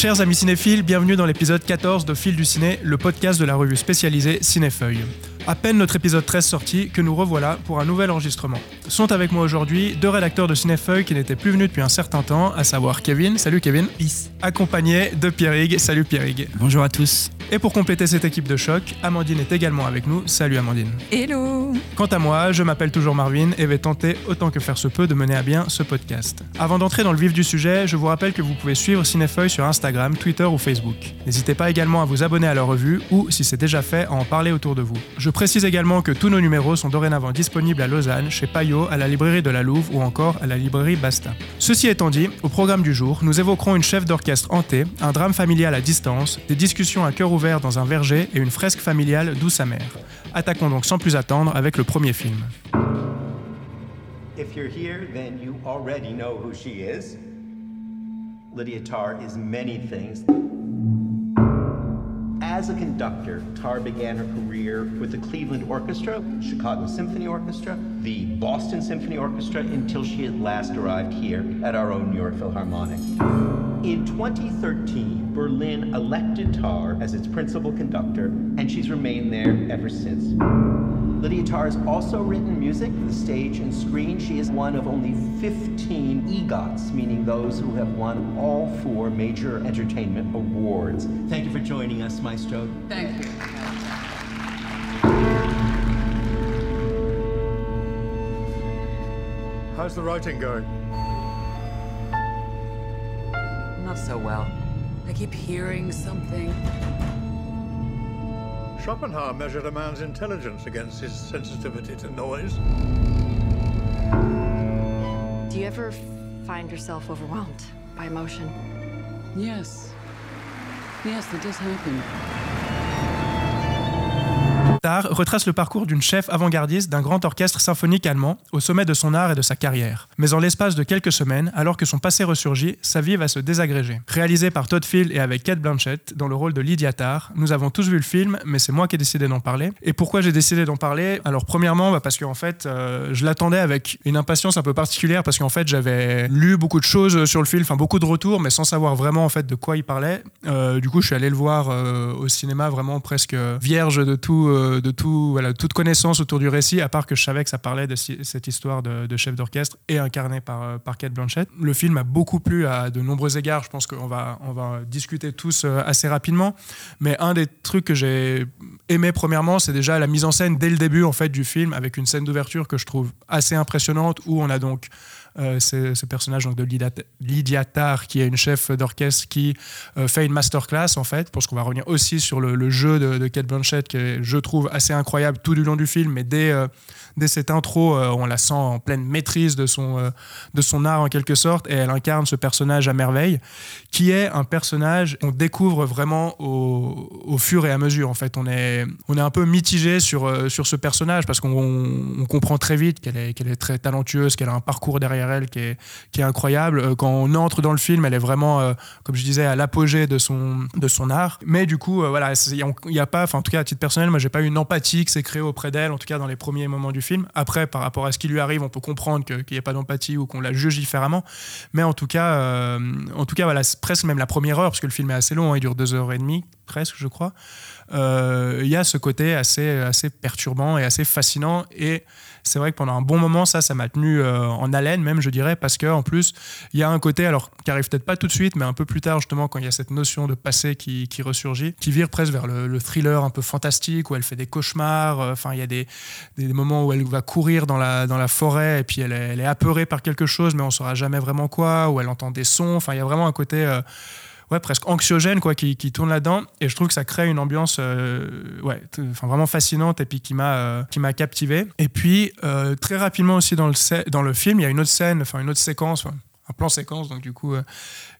Chers amis cinéphiles, bienvenue dans l'épisode 14 de Fil du Ciné, le podcast de la revue spécialisée Cinéfeuille. À peine notre épisode 13 sorti que nous revoilà pour un nouvel enregistrement. Sont avec moi aujourd'hui deux rédacteurs de Cinéfeuille qui n'étaient plus venus depuis un certain temps, à savoir Kevin, salut Kevin, Peace. accompagné de Pierrig, salut Pierrig. Bonjour à tous. Et pour compléter cette équipe de choc, Amandine est également avec nous, salut Amandine. Hello Quant à moi, je m'appelle toujours Marvin et vais tenter autant que faire se peut de mener à bien ce podcast. Avant d'entrer dans le vif du sujet, je vous rappelle que vous pouvez suivre Cinéfeuille sur Instagram, Twitter ou Facebook. N'hésitez pas également à vous abonner à leur revue ou, si c'est déjà fait, à en parler autour de vous. Je précise également que tous nos numéros sont dorénavant disponibles à Lausanne, chez Payot, à la librairie de la Louve ou encore à la librairie Basta. Ceci étant dit, au programme du jour, nous évoquerons une chef d'orchestre hantée, un drame familial à distance, des discussions à cœur ouvert dans un verger et une fresque familiale douce amère. Attaquons donc sans plus attendre avec le premier film. If you're here, then you already know who she is. Lydia Tarr is many things. As a conductor, Tarr began her career with the Cleveland Orchestra, Chicago Symphony Orchestra, the Boston Symphony Orchestra, until she at last arrived here at our own New York Philharmonic. In 2013, Berlin elected Tar as its principal conductor, and she's remained there ever since. Lydia Tarr has also written music for the stage and screen. She is one of only 15 EGOTs, meaning those who have won all four major entertainment awards. Thank you for joining us, Maestro. Thank you. How's the writing going? Not so well. I keep hearing something. Schopenhauer measured a man's intelligence against his sensitivity to noise. Do you ever find yourself overwhelmed by emotion? Yes. Yes, that does happen. Tar retrace le parcours d'une chef avant-gardiste d'un grand orchestre symphonique allemand au sommet de son art et de sa carrière. Mais en l'espace de quelques semaines, alors que son passé ressurgit, sa vie va se désagréger. Réalisé par Todd Field et avec Kate Blanchett dans le rôle de Lydia Tarr, nous avons tous vu le film, mais c'est moi qui ai décidé d'en parler. Et pourquoi j'ai décidé d'en parler? Alors premièrement, bah, parce qu'en fait, euh, je l'attendais avec une impatience un peu particulière parce qu'en fait, j'avais lu beaucoup de choses sur le film, enfin beaucoup de retours, mais sans savoir vraiment en fait de quoi il parlait. Euh, du coup, je suis allé le voir euh, au cinéma vraiment presque vierge de tout, euh, de toute connaissance autour du récit, à part que je savais que ça parlait de cette histoire de, de chef d'orchestre et incarné par, euh, par Kate Blanchett. Le film a beaucoup plu à de nombreux égards. Je pense qu'on va, on va discuter tous euh, assez rapidement. Mais un des trucs que j'ai aimé premièrement, c'est déjà la mise en scène dès le début en fait du film, avec une scène d'ouverture que je trouve assez impressionnante, où on a donc euh, ce, personnage donc, de Lydia, Lydia Tarr, qui est une chef d'orchestre qui euh, fait une masterclass en fait, parce qu'on va revenir aussi sur le, jeu de, de Kate Blanchett, qui est, je trouve, assez incroyable tout du long du film, mais dès, euh, dès cette intro, euh, on la sent en pleine maîtrise de son, de son art en quelque sorte, et elle incarne ce personnage à merveille, qui est un personnage qu'on découvre vraiment au, au fur et à mesure. En fait, on est, on est un peu mitigé sur, sur ce personnage parce qu'on on comprend très vite qu'elle est, qu'elle est très talentueuse, qu'elle a un parcours derrière elle qui est, incroyable. Euh, Quand on entre dans le film, elle est vraiment, euh, comme je disais, à l'apogée de son, art. Mais du coup, euh, voilà, il n'y a pas, en tout cas à titre personnel, moi, j'ai pas eu une empathie qui s'est créée auprès d'elle, en tout cas dans les premiers moments du film. Après, par rapport à ce qui lui arrive, on peut comprendre qu'il n'y a pas d'empathie ou qu'on la juge différemment. Mais en tout cas, en tout cas, voilà, presque même la première heure, parce que le film est assez long, hein, il dure deux heures et demie, presque, je crois. Euh, Il y a ce côté assez, assez perturbant et assez fascinant. Et c'est vrai que pendant un bon moment, ça, ça m'a tenu euh, en haleine, même, je dirais, parce qu'en plus, il y a un côté, alors, qui arrive peut-être pas tout de suite, mais un peu plus tard, justement, quand il y a cette notion de passé qui, qui ressurgit, qui vire presque vers le, le thriller un peu fantastique, où elle fait des cauchemars. euh, Enfin, il y a des, des moments où elle va courir dans la, dans la forêt, et puis elle est, apeurée par quelque chose, mais on saura jamais vraiment quoi, où elle entend des sons. Enfin, il y a vraiment un côté. Ouais, presque anxiogène quoi, qui, qui tourne là-dedans. Et je trouve que ça crée une ambiance euh, ouais, enfin, vraiment fascinante et puis qui m'a euh, qui m'a captivé. Et puis, euh, très rapidement aussi dans le, dans le film, il y a une autre scène, enfin une autre séquence, un plan séquence, donc du coup,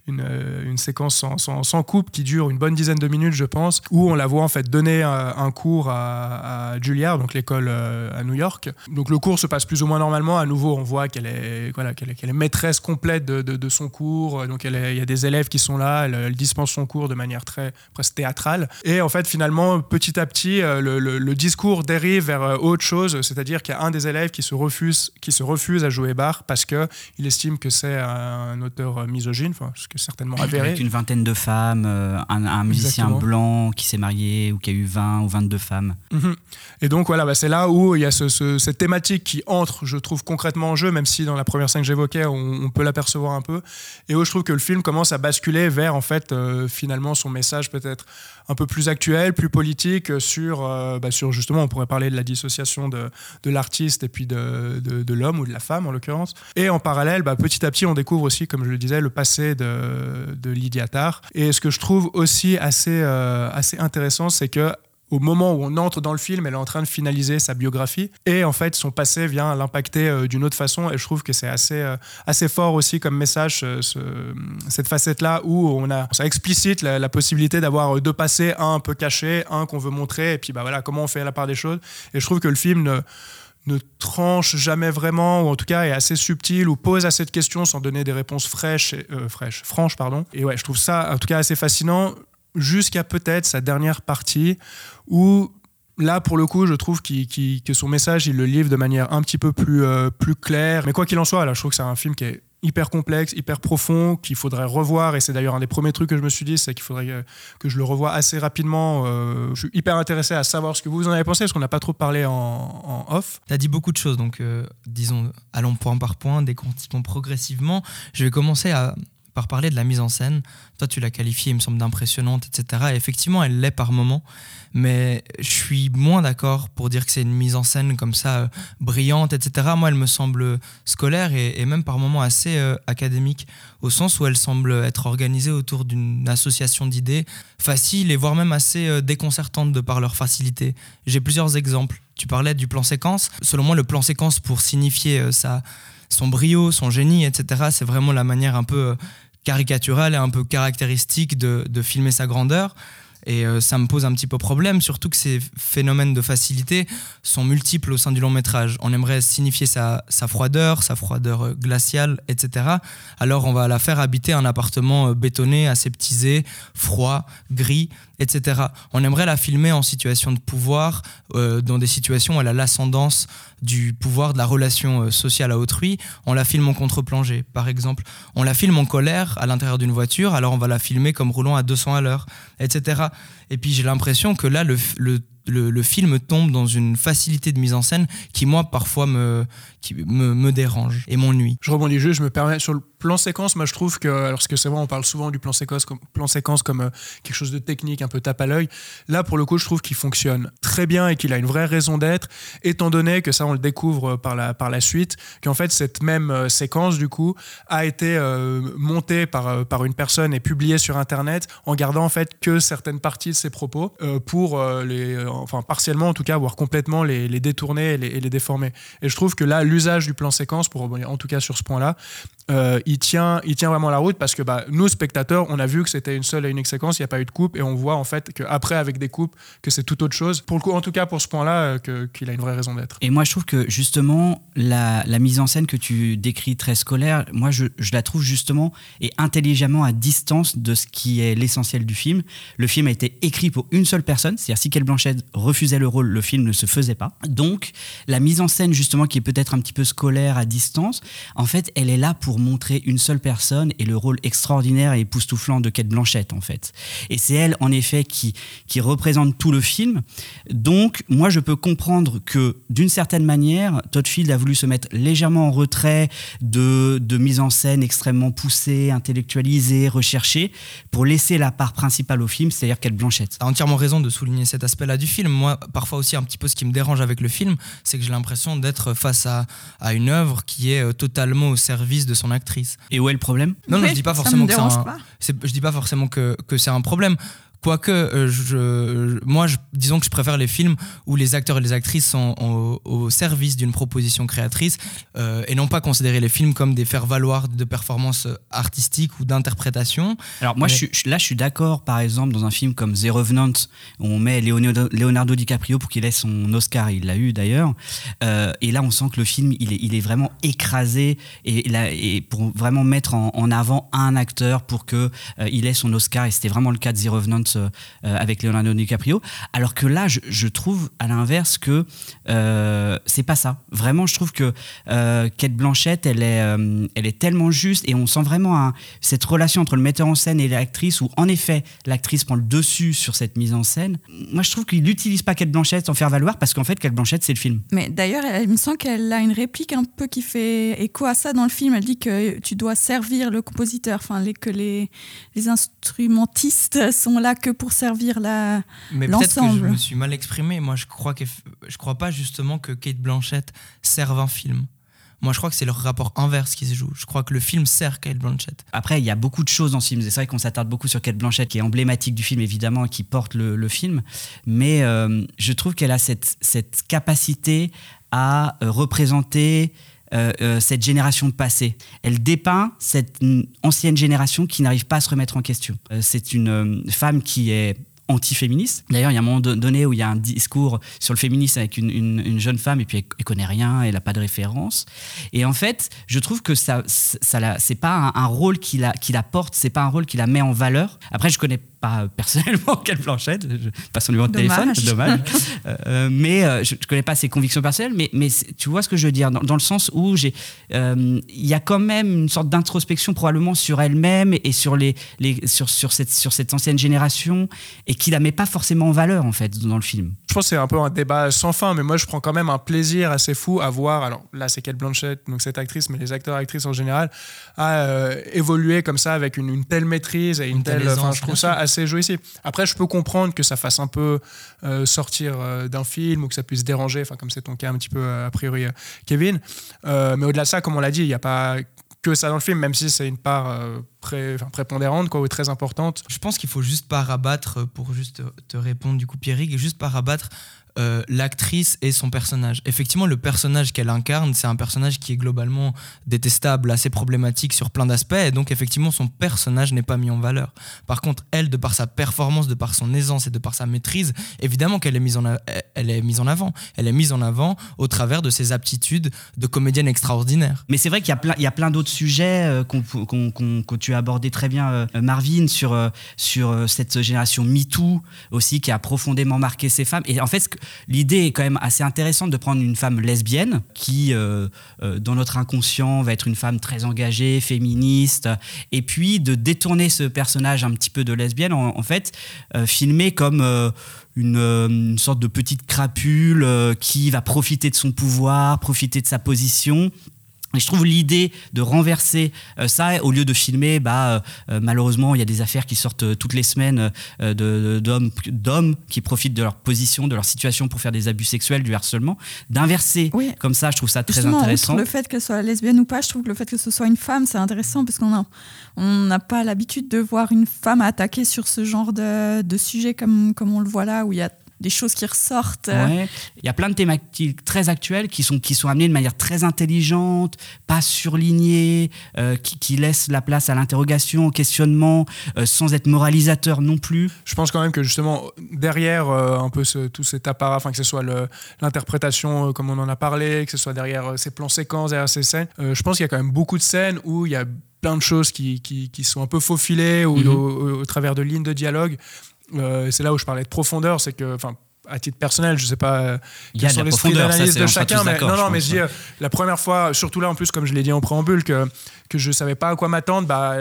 une, euh, une séquence sans, sans, coupe qui dure une bonne dizaine de minutes, je pense, où on la voit en fait donner euh, un cours à, à Juilliard, donc l'école euh, à New York. Donc le cours se passe plus ou moins normalement. À nouveau, on voit qu'elle est, voilà, qu'elle est, maîtresse complète de, son cours. Donc il y a des élèves qui sont là, elle, dispense son cours de manière très presque théâtrale. Et en fait, finalement, petit à petit, le, discours dérive vers autre chose, c'est-à-dire qu'il y a un des élèves qui se refuse, qui se refuse à jouer Bach parce que il estime que c'est un auteur misogyne, certainement avéré. Avec une vingtaine de femmes, euh, un, un musicien blanc qui s'est marié ou qui a eu 20 ou 22 femmes. Mhm. Et donc voilà, bah, c'est là où il y a ce- ce- cette thématique qui entre, je trouve, concrètement en jeu, même si dans la première scène que j'évoquais, on, on peut l'apercevoir un peu. Et où je trouve que le film commence à basculer vers, en fait, euh, finalement, son message peut-être un peu plus actuel, plus politique, sur, euh, bah, sur justement, on pourrait parler de la dissociation de, de l'artiste et puis de, de- de l'homme ou de la femme, en l'occurrence. Et en parallèle, bah, petit à petit, on découvre aussi, comme je le disais, le passé de, de Lydia Tarr. Et ce que je trouve aussi assez, euh, assez intéressant, c'est que au moment où on entre dans le film, elle est en train de finaliser sa biographie et en fait son passé vient l'impacter euh, d'une autre façon et je trouve que c'est assez, euh, assez fort aussi comme message euh, ce- cette facette-là où on a ça explicite la, possibilité d'avoir deux passés, un un peu caché, un qu'on veut montrer et puis bah voilà comment on fait la part des choses et je trouve que le film ne, ne tranche jamais vraiment, ou en tout cas est assez subtil, ou pose assez de questions sans donner des réponses fraîches, et- euh, fraîches franches. Pardon. Et ouais, je trouve ça en tout cas assez fascinant, jusqu'à peut-être sa dernière partie, où là, pour le coup, je trouve que son message, il le livre de manière un petit peu plus, euh, plus claire. Mais quoi qu'il en soit, là, je trouve que c'est un film qui est hyper complexe, hyper profond, qu'il faudrait revoir. Et c'est d'ailleurs un des premiers trucs que je me suis dit, c'est qu'il faudrait que, que je le revoie assez rapidement. Euh, je suis hyper intéressé à savoir ce que vous en avez pensé, parce qu'on n'a pas trop parlé en, off. Tu as dit beaucoup de choses, donc euh, disons, allons point par point, décontiquons progressivement. Je vais commencer à, par parler de la mise en scène. Toi, tu l'as qualifiée, il me semble, d'impressionnante, etc. Et effectivement, elle l'est par moments, mais je suis moins d'accord pour dire que c'est une mise en scène comme ça, euh, brillante, etc. Moi, elle me semble scolaire et, même par moments assez euh, académique, au sens où elle semble être organisée autour d'une association d'idées facile et voire même assez euh, déconcertante de par leur facilité. J'ai plusieurs exemples. Tu parlais du plan séquence. Selon moi, le plan séquence, pour signifier euh, sa, son brio, son génie, etc., c'est vraiment la manière un peu euh, caricaturale et un peu caractéristique de, filmer sa grandeur. Et euh, ça me pose un petit peu problème, surtout que ces phénomènes de facilité sont multiples au sein du long métrage. On aimerait signifier sa, sa froideur, sa froideur euh, glaciale, etc. Alors on va la faire habiter un appartement euh, bétonné, aseptisé, froid, gris, etc. On aimerait la filmer en situation de pouvoir, euh, dans des situations où elle a l'ascendance du pouvoir de la relation euh, sociale à autrui. On la filme en contre-plongée, par exemple. On la filme en colère à l'intérieur d'une voiture, alors on va la filmer comme roulant à 200 à l'heure, etc. Et puis j'ai l'impression que là, le, le, le, film tombe dans une facilité de mise en scène qui, moi, parfois me, qui me, me dérange et m'ennuie. Je rebondis juste, je me permets sur le plan séquence. Moi, je trouve que, alors parce que c'est vrai, on parle souvent du plan séquence comme, plan séquence comme euh, quelque chose de technique, un peu tape à l'œil. Là, pour le coup, je trouve qu'il fonctionne très bien et qu'il a une vraie raison d'être, étant donné que ça, on le découvre euh, par la, par la suite, qu'en fait, cette même euh, séquence, du coup, a été montée par, par une personne et publiée sur Internet en gardant en fait que certaines parties de ses propos pour les, enfin partiellement en tout cas, voire complètement les, les détourner et les, déformer. Et je trouve que là, l'usage du plan séquence, pour en tout cas sur ce point-là, il, tient, il tient vraiment la route parce que bah, nous, spectateurs, on a vu que c'était une seule et unique séquence, il n'y a pas eu de coupe, et on voit en fait qu'après, avec des coupes, que c'est tout autre chose. Pour le coup, en tout cas, pour ce point-là, euh, qu'il a une vraie raison d'être. Et moi, je trouve que justement, la, mise en scène que tu décris très scolaire, moi, je, la trouve justement et intelligemment à distance de ce qui est l'essentiel du film. Le film a été écrit pour une seule personne, c'est-à-dire si Kate Blanchett refusait le rôle, le film ne se faisait pas. Donc, la mise en scène, justement, qui est peut-être un petit peu scolaire à distance, en fait, elle est là pour montrer une seule personne et le rôle extraordinaire et époustouflant de Kate Blanchett, en fait. Et c'est elle, en effet, qui, qui représente tout le film. Donc, moi, je peux comprendre que, d'une certaine manière, Todd Field a voulu se mettre légèrement en retrait de, de mise en scène extrêmement poussée, intellectualisée, recherchée, pour laisser la part principale au film, c'est-à-dire Kate Blanchett. T'as entièrement raison de souligner cet aspect-là du film. Moi, parfois aussi, un petit peu ce qui me dérange avec le film, c'est que j'ai l'impression d'être face à, à une œuvre qui est euh, totalement au service de son actrice. Et où est le problème? Non, je dis pas forcément me que c'est dérange un, pas. c'est- je dis pas forcément que, que c'est un problème. Quoique, euh, je, moi, je- disons que je préfère les films où les acteurs et les actrices sont au, au service d'une proposition créatrice euh, et non pas considérer les films comme des faire-valoir de performances artistiques ou d'interprétation. Alors moi, Mais- je suis- je- là, je suis d'accord, par exemple, dans un film comme The Revenant, où on met Leonardo, Leonardo DiCaprio pour qu'il ait son Oscar, il l'a eu d'ailleurs, Euh, et là, on sent que le film, il est, il est vraiment écrasé, et, là, et pour vraiment mettre en, en avant un acteur pour que euh, il ait son Oscar, et c'était vraiment le cas de The Revenant euh, avec Leonardo DiCaprio. Alors que là, je, trouve à l'inverse que euh, c'est pas ça. Vraiment, je trouve que euh, Kate Blanchett, elle est, euh, elle est tellement juste et on sent vraiment cette relation entre le metteur en scène et l'actrice où, en effet, l'actrice prend le dessus sur cette mise en scène. Moi, je trouve qu'il n'utilise pas Kate Blanchett sans faire valoir parce qu'en fait, Kate Blanchett, c'est le film. Mais d'ailleurs, il me semble qu'elle a une réplique un peu qui fait écho à ça dans le film. Elle dit que tu dois servir le compositeur, enfin que les instrumentistes sont là que pour servir la. Mais peut-être que je me suis mal exprimé. Moi, je crois que je crois pas justement que Kate Blanchett serve un film. Moi, je crois que c'est le rapport inverse qui se joue. Je crois que le film sert Kate Blanchett. Après, il y a beaucoup de choses dans ce film. C'est vrai qu'on s'attarde beaucoup sur Kate Blanchett, qui est emblématique du film, évidemment, et qui porte le, le film. Mais euh, je trouve qu'elle a cette, cette capacité à euh, représenter euh, euh, cette génération de passé. Elle dépeint cette ancienne génération qui n'arrive pas à se remettre en question. Euh, c'est une femme qui est anti-féministe. D'ailleurs, il y a un moment do- donné où il y a un discours sur le féminisme avec une, une- une jeune femme et puis elle, elle connaît rien, elle n'a pas de référence. Et en fait, je trouve que ça, ça c'est pas un, un rôle qui la, qui la porte, c'est pas un rôle qui la met en valeur. Après, je connais pas euh, personnellement Kate Blanchett, je pas son numéro de téléphone, dommage. Euh, euh, mais euh, je, je connais pas ses convictions personnelles, mais, tu vois ce que je veux dire, dans, dans le sens où euh, il y a quand même une sorte d'introspection probablement sur elle-même et sur les, les sur, sur cette sur cette ancienne génération et qui la met pas forcément en valeur en fait dans le film. Je pense que c'est un peu un débat sans fin, mais moi je prends quand même un plaisir assez fou à voir, alors là c'est Kate Blanchett, donc cette actrice, mais les acteurs et actrices en général, à euh, évoluer comme ça avec une, une telle maîtrise et une, Une telle telle. Enfin, aisance, je trouve ça sûr. assez jouissif. Après, je peux comprendre que ça fasse un peu euh, sortir euh, d'un film ou que ça puisse déranger, enfin, comme c'est ton cas un petit peu a priori, Kevin. Euh, mais au-delà de ça, comme on l'a dit, il n'y a pas que ça dans le film, même si c'est une part euh, pré- prépondérante quoi, ou très importante. Je pense qu'il faut juste pas rabattre, euh, pour juste te répondre du coup Pierrick, juste pas rabattre euh, l'actrice et son personnage. Effectivement, le personnage qu'elle incarne, c'est un personnage qui est globalement détestable, assez problématique sur plein d'aspects, et donc effectivement, son personnage n'est pas mis en valeur. Par contre, elle, de par sa performance, de par son aisance et de par sa maîtrise, évidemment qu'elle est mise en, elle est mise en avant. Elle est mise en avant au travers de ses aptitudes de comédienne extraordinaire. Mais c'est vrai qu'il y a plein, y a plein d'autres sujets euh, qu'on, qu'on- qu'on- que tu as abordé très bien, euh, Marvin, sur, sur cette génération MeToo aussi, qui a profondément marqué ces femmes. Et en fait, l'idée est quand même assez intéressante de prendre une femme lesbienne qui, euh, euh, dans notre inconscient, va être une femme très engagée, féministe, et puis de détourner ce personnage un petit peu de lesbienne, en, fait, euh, filmé comme... euh, une, sorte de petite crapule qui va profiter de son pouvoir, profiter de sa position. Et je trouve l'idée de renverser euh, ça, au lieu de filmer, bah, euh, euh, malheureusement, il y a des affaires qui sortent euh, toutes les semaines euh, de- de- d'hommes d'hommes qui profitent de leur position, de leur situation pour faire des abus sexuels, du harcèlement. D'inverser Oui. comme ça, je trouve ça très Justement, intéressant. le fait qu'elle soit lesbienne ou pas, je trouve que le fait que ce soit une femme, c'est intéressant parce qu'on a- on n'a pas l'habitude de voir une femme attaquer sur ce genre de, de sujet comme, comme on le voit là, où il y a des choses qui ressortent. Ouais. Il y a plein de thématiques très actuelles qui sont, qui sont amenées de manière très intelligente, pas surlignées, euh, qui, qui laissent la place à l'interrogation, au questionnement, euh, sans être moralisateur non plus. Je pense quand même que justement derrière euh, un peu ce- tout cet apparat, enfin que ce soit l'interprétation euh, comme on en a parlé, que ce soit derrière euh, ces plans séquences, derrière ces scènes, euh, je pense qu'il y a quand même beaucoup de scènes où il y a plein de choses qui, qui, qui sont un peu faufilées ou Mhm. au, au- au travers de lignes de dialogue. Euh, c'est là où je parlais de profondeur, c'est que, enfin, à titre personnel, je sais pas euh, Il y a quels sont les styles d'analyse de chacun, mais non, je non, mais je dis, euh, la première fois, surtout là en plus, comme je l'ai dit en préambule, que, que je savais pas à quoi m'attendre, bah,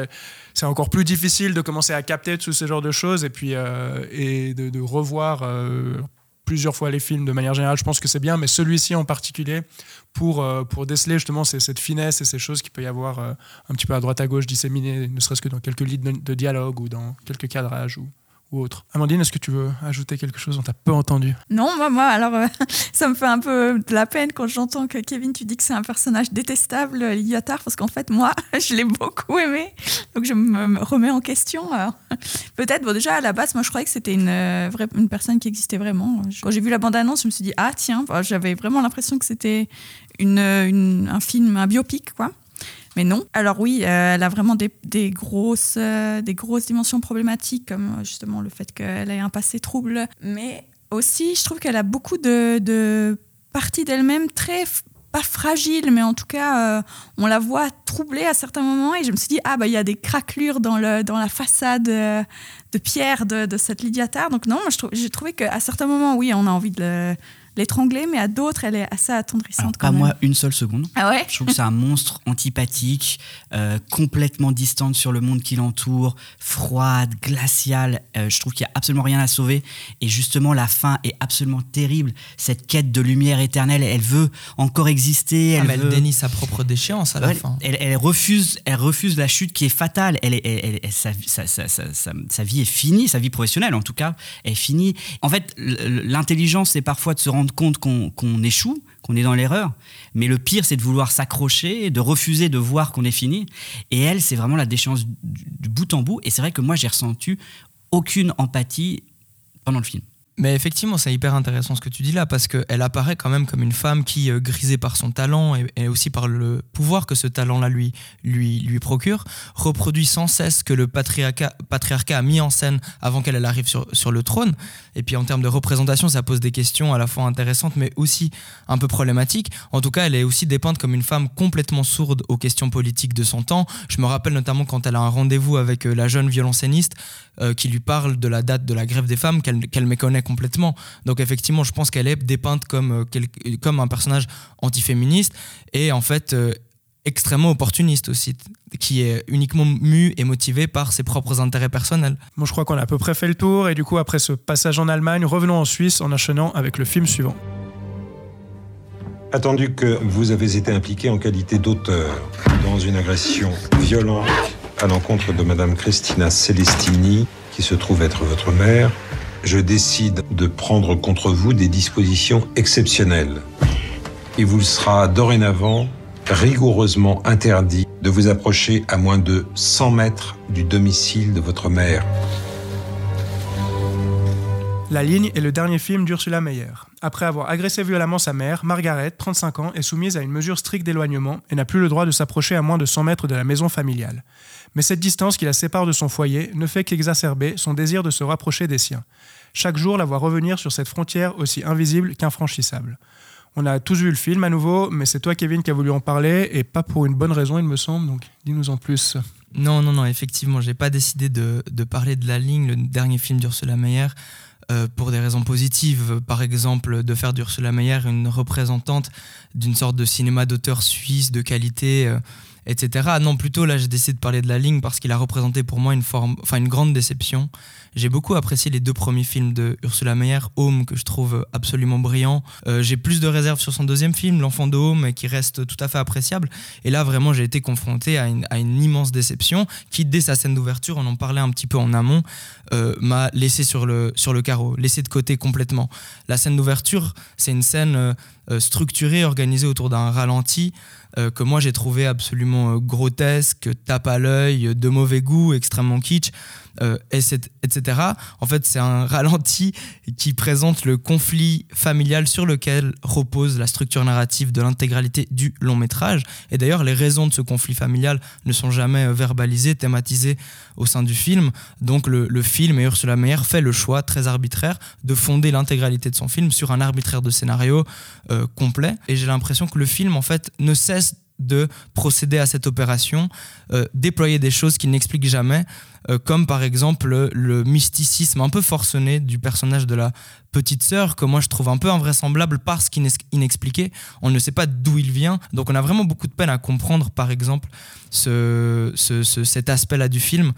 c'est encore plus difficile de commencer à capter tout ce genre de choses et puis euh, et de, de revoir plusieurs fois les films de manière générale. Je pense que c'est bien, mais celui-ci en particulier pour, euh, pour déceler justement ces- cette finesse et ces choses qu'il peut y avoir euh, un petit peu à droite à gauche disséminées, ne serait-ce que dans quelques lignes de, de dialogue ou dans quelques cadrages ou, ou autre. Amandine, est-ce que tu veux ajouter quelque chose dont tu as peu entendu? Non, moi, alors, euh, ça me fait un peu de la peine quand j'entends que Kevin, tu dis que c'est un personnage détestable, euh, Lyotard, parce qu'en fait, moi, je l'ai beaucoup aimé. Donc, je me, me remets en question. Peut-être, bon, déjà, à la base, moi, je croyais que c'était une, euh, vraie, une personne qui existait vraiment. Quand j'ai vu la bande-annonce, je me suis dit, ah, tiens, Enfin, j'avais vraiment l'impression que c'était une, une- un film, un biopic, quoi. Mais non. Alors oui, euh, elle a vraiment des, grosses, euh, des grosses dimensions problématiques, comme euh, justement le fait qu'elle ait un passé trouble. Mais aussi, je trouve qu'elle a beaucoup de, parties d'elle-même très pas fragile, mais en tout cas, on la voit troublée à certains moments. Et je me suis dit, ah, bah, il y a des craquelures dans, le, dans la façade de pierre de, de cette Lydia Tarr. Donc, non, j'ai trouvé qu'à certains moments, oui, on a envie de le l'étrangler, mais à d'autres, elle est assez attendrissante. pas moi une seule seconde. Ah ouais? Je trouve que c'est un monstre antipathique, euh, complètement distante sur le monde qui l'entoure, froide, glaciale. Euh, je trouve qu'il n'y a absolument rien à sauver. Et justement, la fin est absolument terrible. Cette quête de lumière éternelle, elle veut encore exister. Elle, ah, mais veut... elle dénie sa propre déchéance à la fin. Elle, refuse, elle refuse la chute qui est fatale. Elle, sa, sa, vie est finie, sa vie professionnelle en tout cas est finie. En fait, l'intelligence, c'est parfois de se rendre compte qu'on échoue, qu'on est dans l'erreur. Mais le pire, c'est de vouloir s'accrocher, de refuser de voir qu'on est fini. Et elle, c'est vraiment la déchéance du bout en bout. Et c'est vrai que moi, j'ai ressenti aucune empathie pendant le film. Mais effectivement, c'est hyper intéressant ce que tu dis là, parce qu'elle apparaît quand même comme une femme qui, euh, grisée par son talent et, aussi par le pouvoir que ce talent-là lui, lui, lui procure, reproduit sans cesse que le patriarcat, patriarcat a mis en scène avant qu'elle arrive sur, sur le trône. Et puis en termes de représentation, ça pose des questions à la fois intéressantes, mais aussi un peu problématiques. En tout cas, elle est aussi dépeinte comme une femme complètement sourde aux questions politiques de son temps. Je me rappelle notamment quand elle a un rendez-vous avec euh, la jeune violoncelliste euh, qui lui parle de la date de la grève des femmes, qu'elle méconnaît complètement. Donc effectivement, je pense qu'elle est dépeinte comme, euh, comme un personnage antiféministe et en fait euh, extrêmement opportuniste aussi, qui est uniquement mu et motivé par ses propres intérêts personnels. Bon, je crois qu'on a à peu près fait le tour et du coup, après ce passage en Allemagne, revenons en Suisse en enchaînant avec le film suivant. Attendu que vous avez été impliqué en qualité d'auteur dans une agression violente à l'encontre de Madame Christina Celestini, qui se trouve être votre mère, je décide de prendre contre vous des dispositions exceptionnelles. Il vous sera dorénavant rigoureusement interdit de vous approcher à moins de 100 mètres du domicile de votre mère. La ligne est le dernier film d'Ursula Meyer. Après avoir agressé violemment sa mère, Margaret, 35 ans, est soumise à une mesure stricte d'éloignement et n'a plus le droit de s'approcher à moins de 100 mètres de la maison familiale. Mais cette distance qui la sépare de son foyer ne fait qu'exacerber son désir de se rapprocher des siens. Chaque jour la voit revenir sur cette frontière aussi invisible qu'infranchissable. On a tous vu le film à nouveau, mais c'est toi, Kevin, qui a voulu en parler, et pas pour une bonne raison, il me semble, donc dis-nous en plus. Non, non, non, effectivement, j'ai pas décidé de, parler de La Ligne, le dernier film d'Ursula Meyer, euh, pour des raisons positives. Par exemple, de faire d'Ursula Meyer une représentante d'une sorte de cinéma d'auteur suisse de qualité. Euh, etc. Non, plutôt là, j'ai décidé de parler de la ligne parce qu'il a représenté pour moi une forme, enfin une grande déception. J'ai beaucoup apprécié les deux premiers films de Ursula Meyer, Home que je trouve absolument brillant. Euh, j'ai plus de réserves sur son deuxième film, L'enfant de qui reste tout à fait appréciable. Et là, vraiment, j'ai été confronté à une, immense déception qui, dès sa scène d'ouverture, on en parlait un petit peu en amont, euh, m'a laissé sur le, carreau, laissé de côté complètement. La scène d'ouverture, c'est une scène euh, structurée, organisée autour d'un ralenti que moi j'ai trouvé absolument grotesque, tape à l'œil, de mauvais goût, extrêmement kitsch, euh, etc. En fait, c'est un ralenti qui présente le conflit familial sur lequel repose la structure narrative de l'intégralité du long métrage. Et d'ailleurs, les raisons de ce conflit familial ne sont jamais verbalisées, thématisées au sein du film. Donc le, film et Ursula Meyer fait le choix très arbitraire de fonder l'intégralité de son film sur un arbitraire de scénario complet. Et j'ai l'impression que le film, en fait, ne cesse de procéder à cette opération, euh, déployer des choses qu'il n'explique jamais, euh, comme par exemple le, mysticisme un peu forcené du personnage de la petite sœur, que moi je trouve un peu invraisemblable parce qu'inexpliqué. On ne sait pas d'où il vient, donc on a vraiment beaucoup de peine à comprendre par exemple cet aspect-là du film.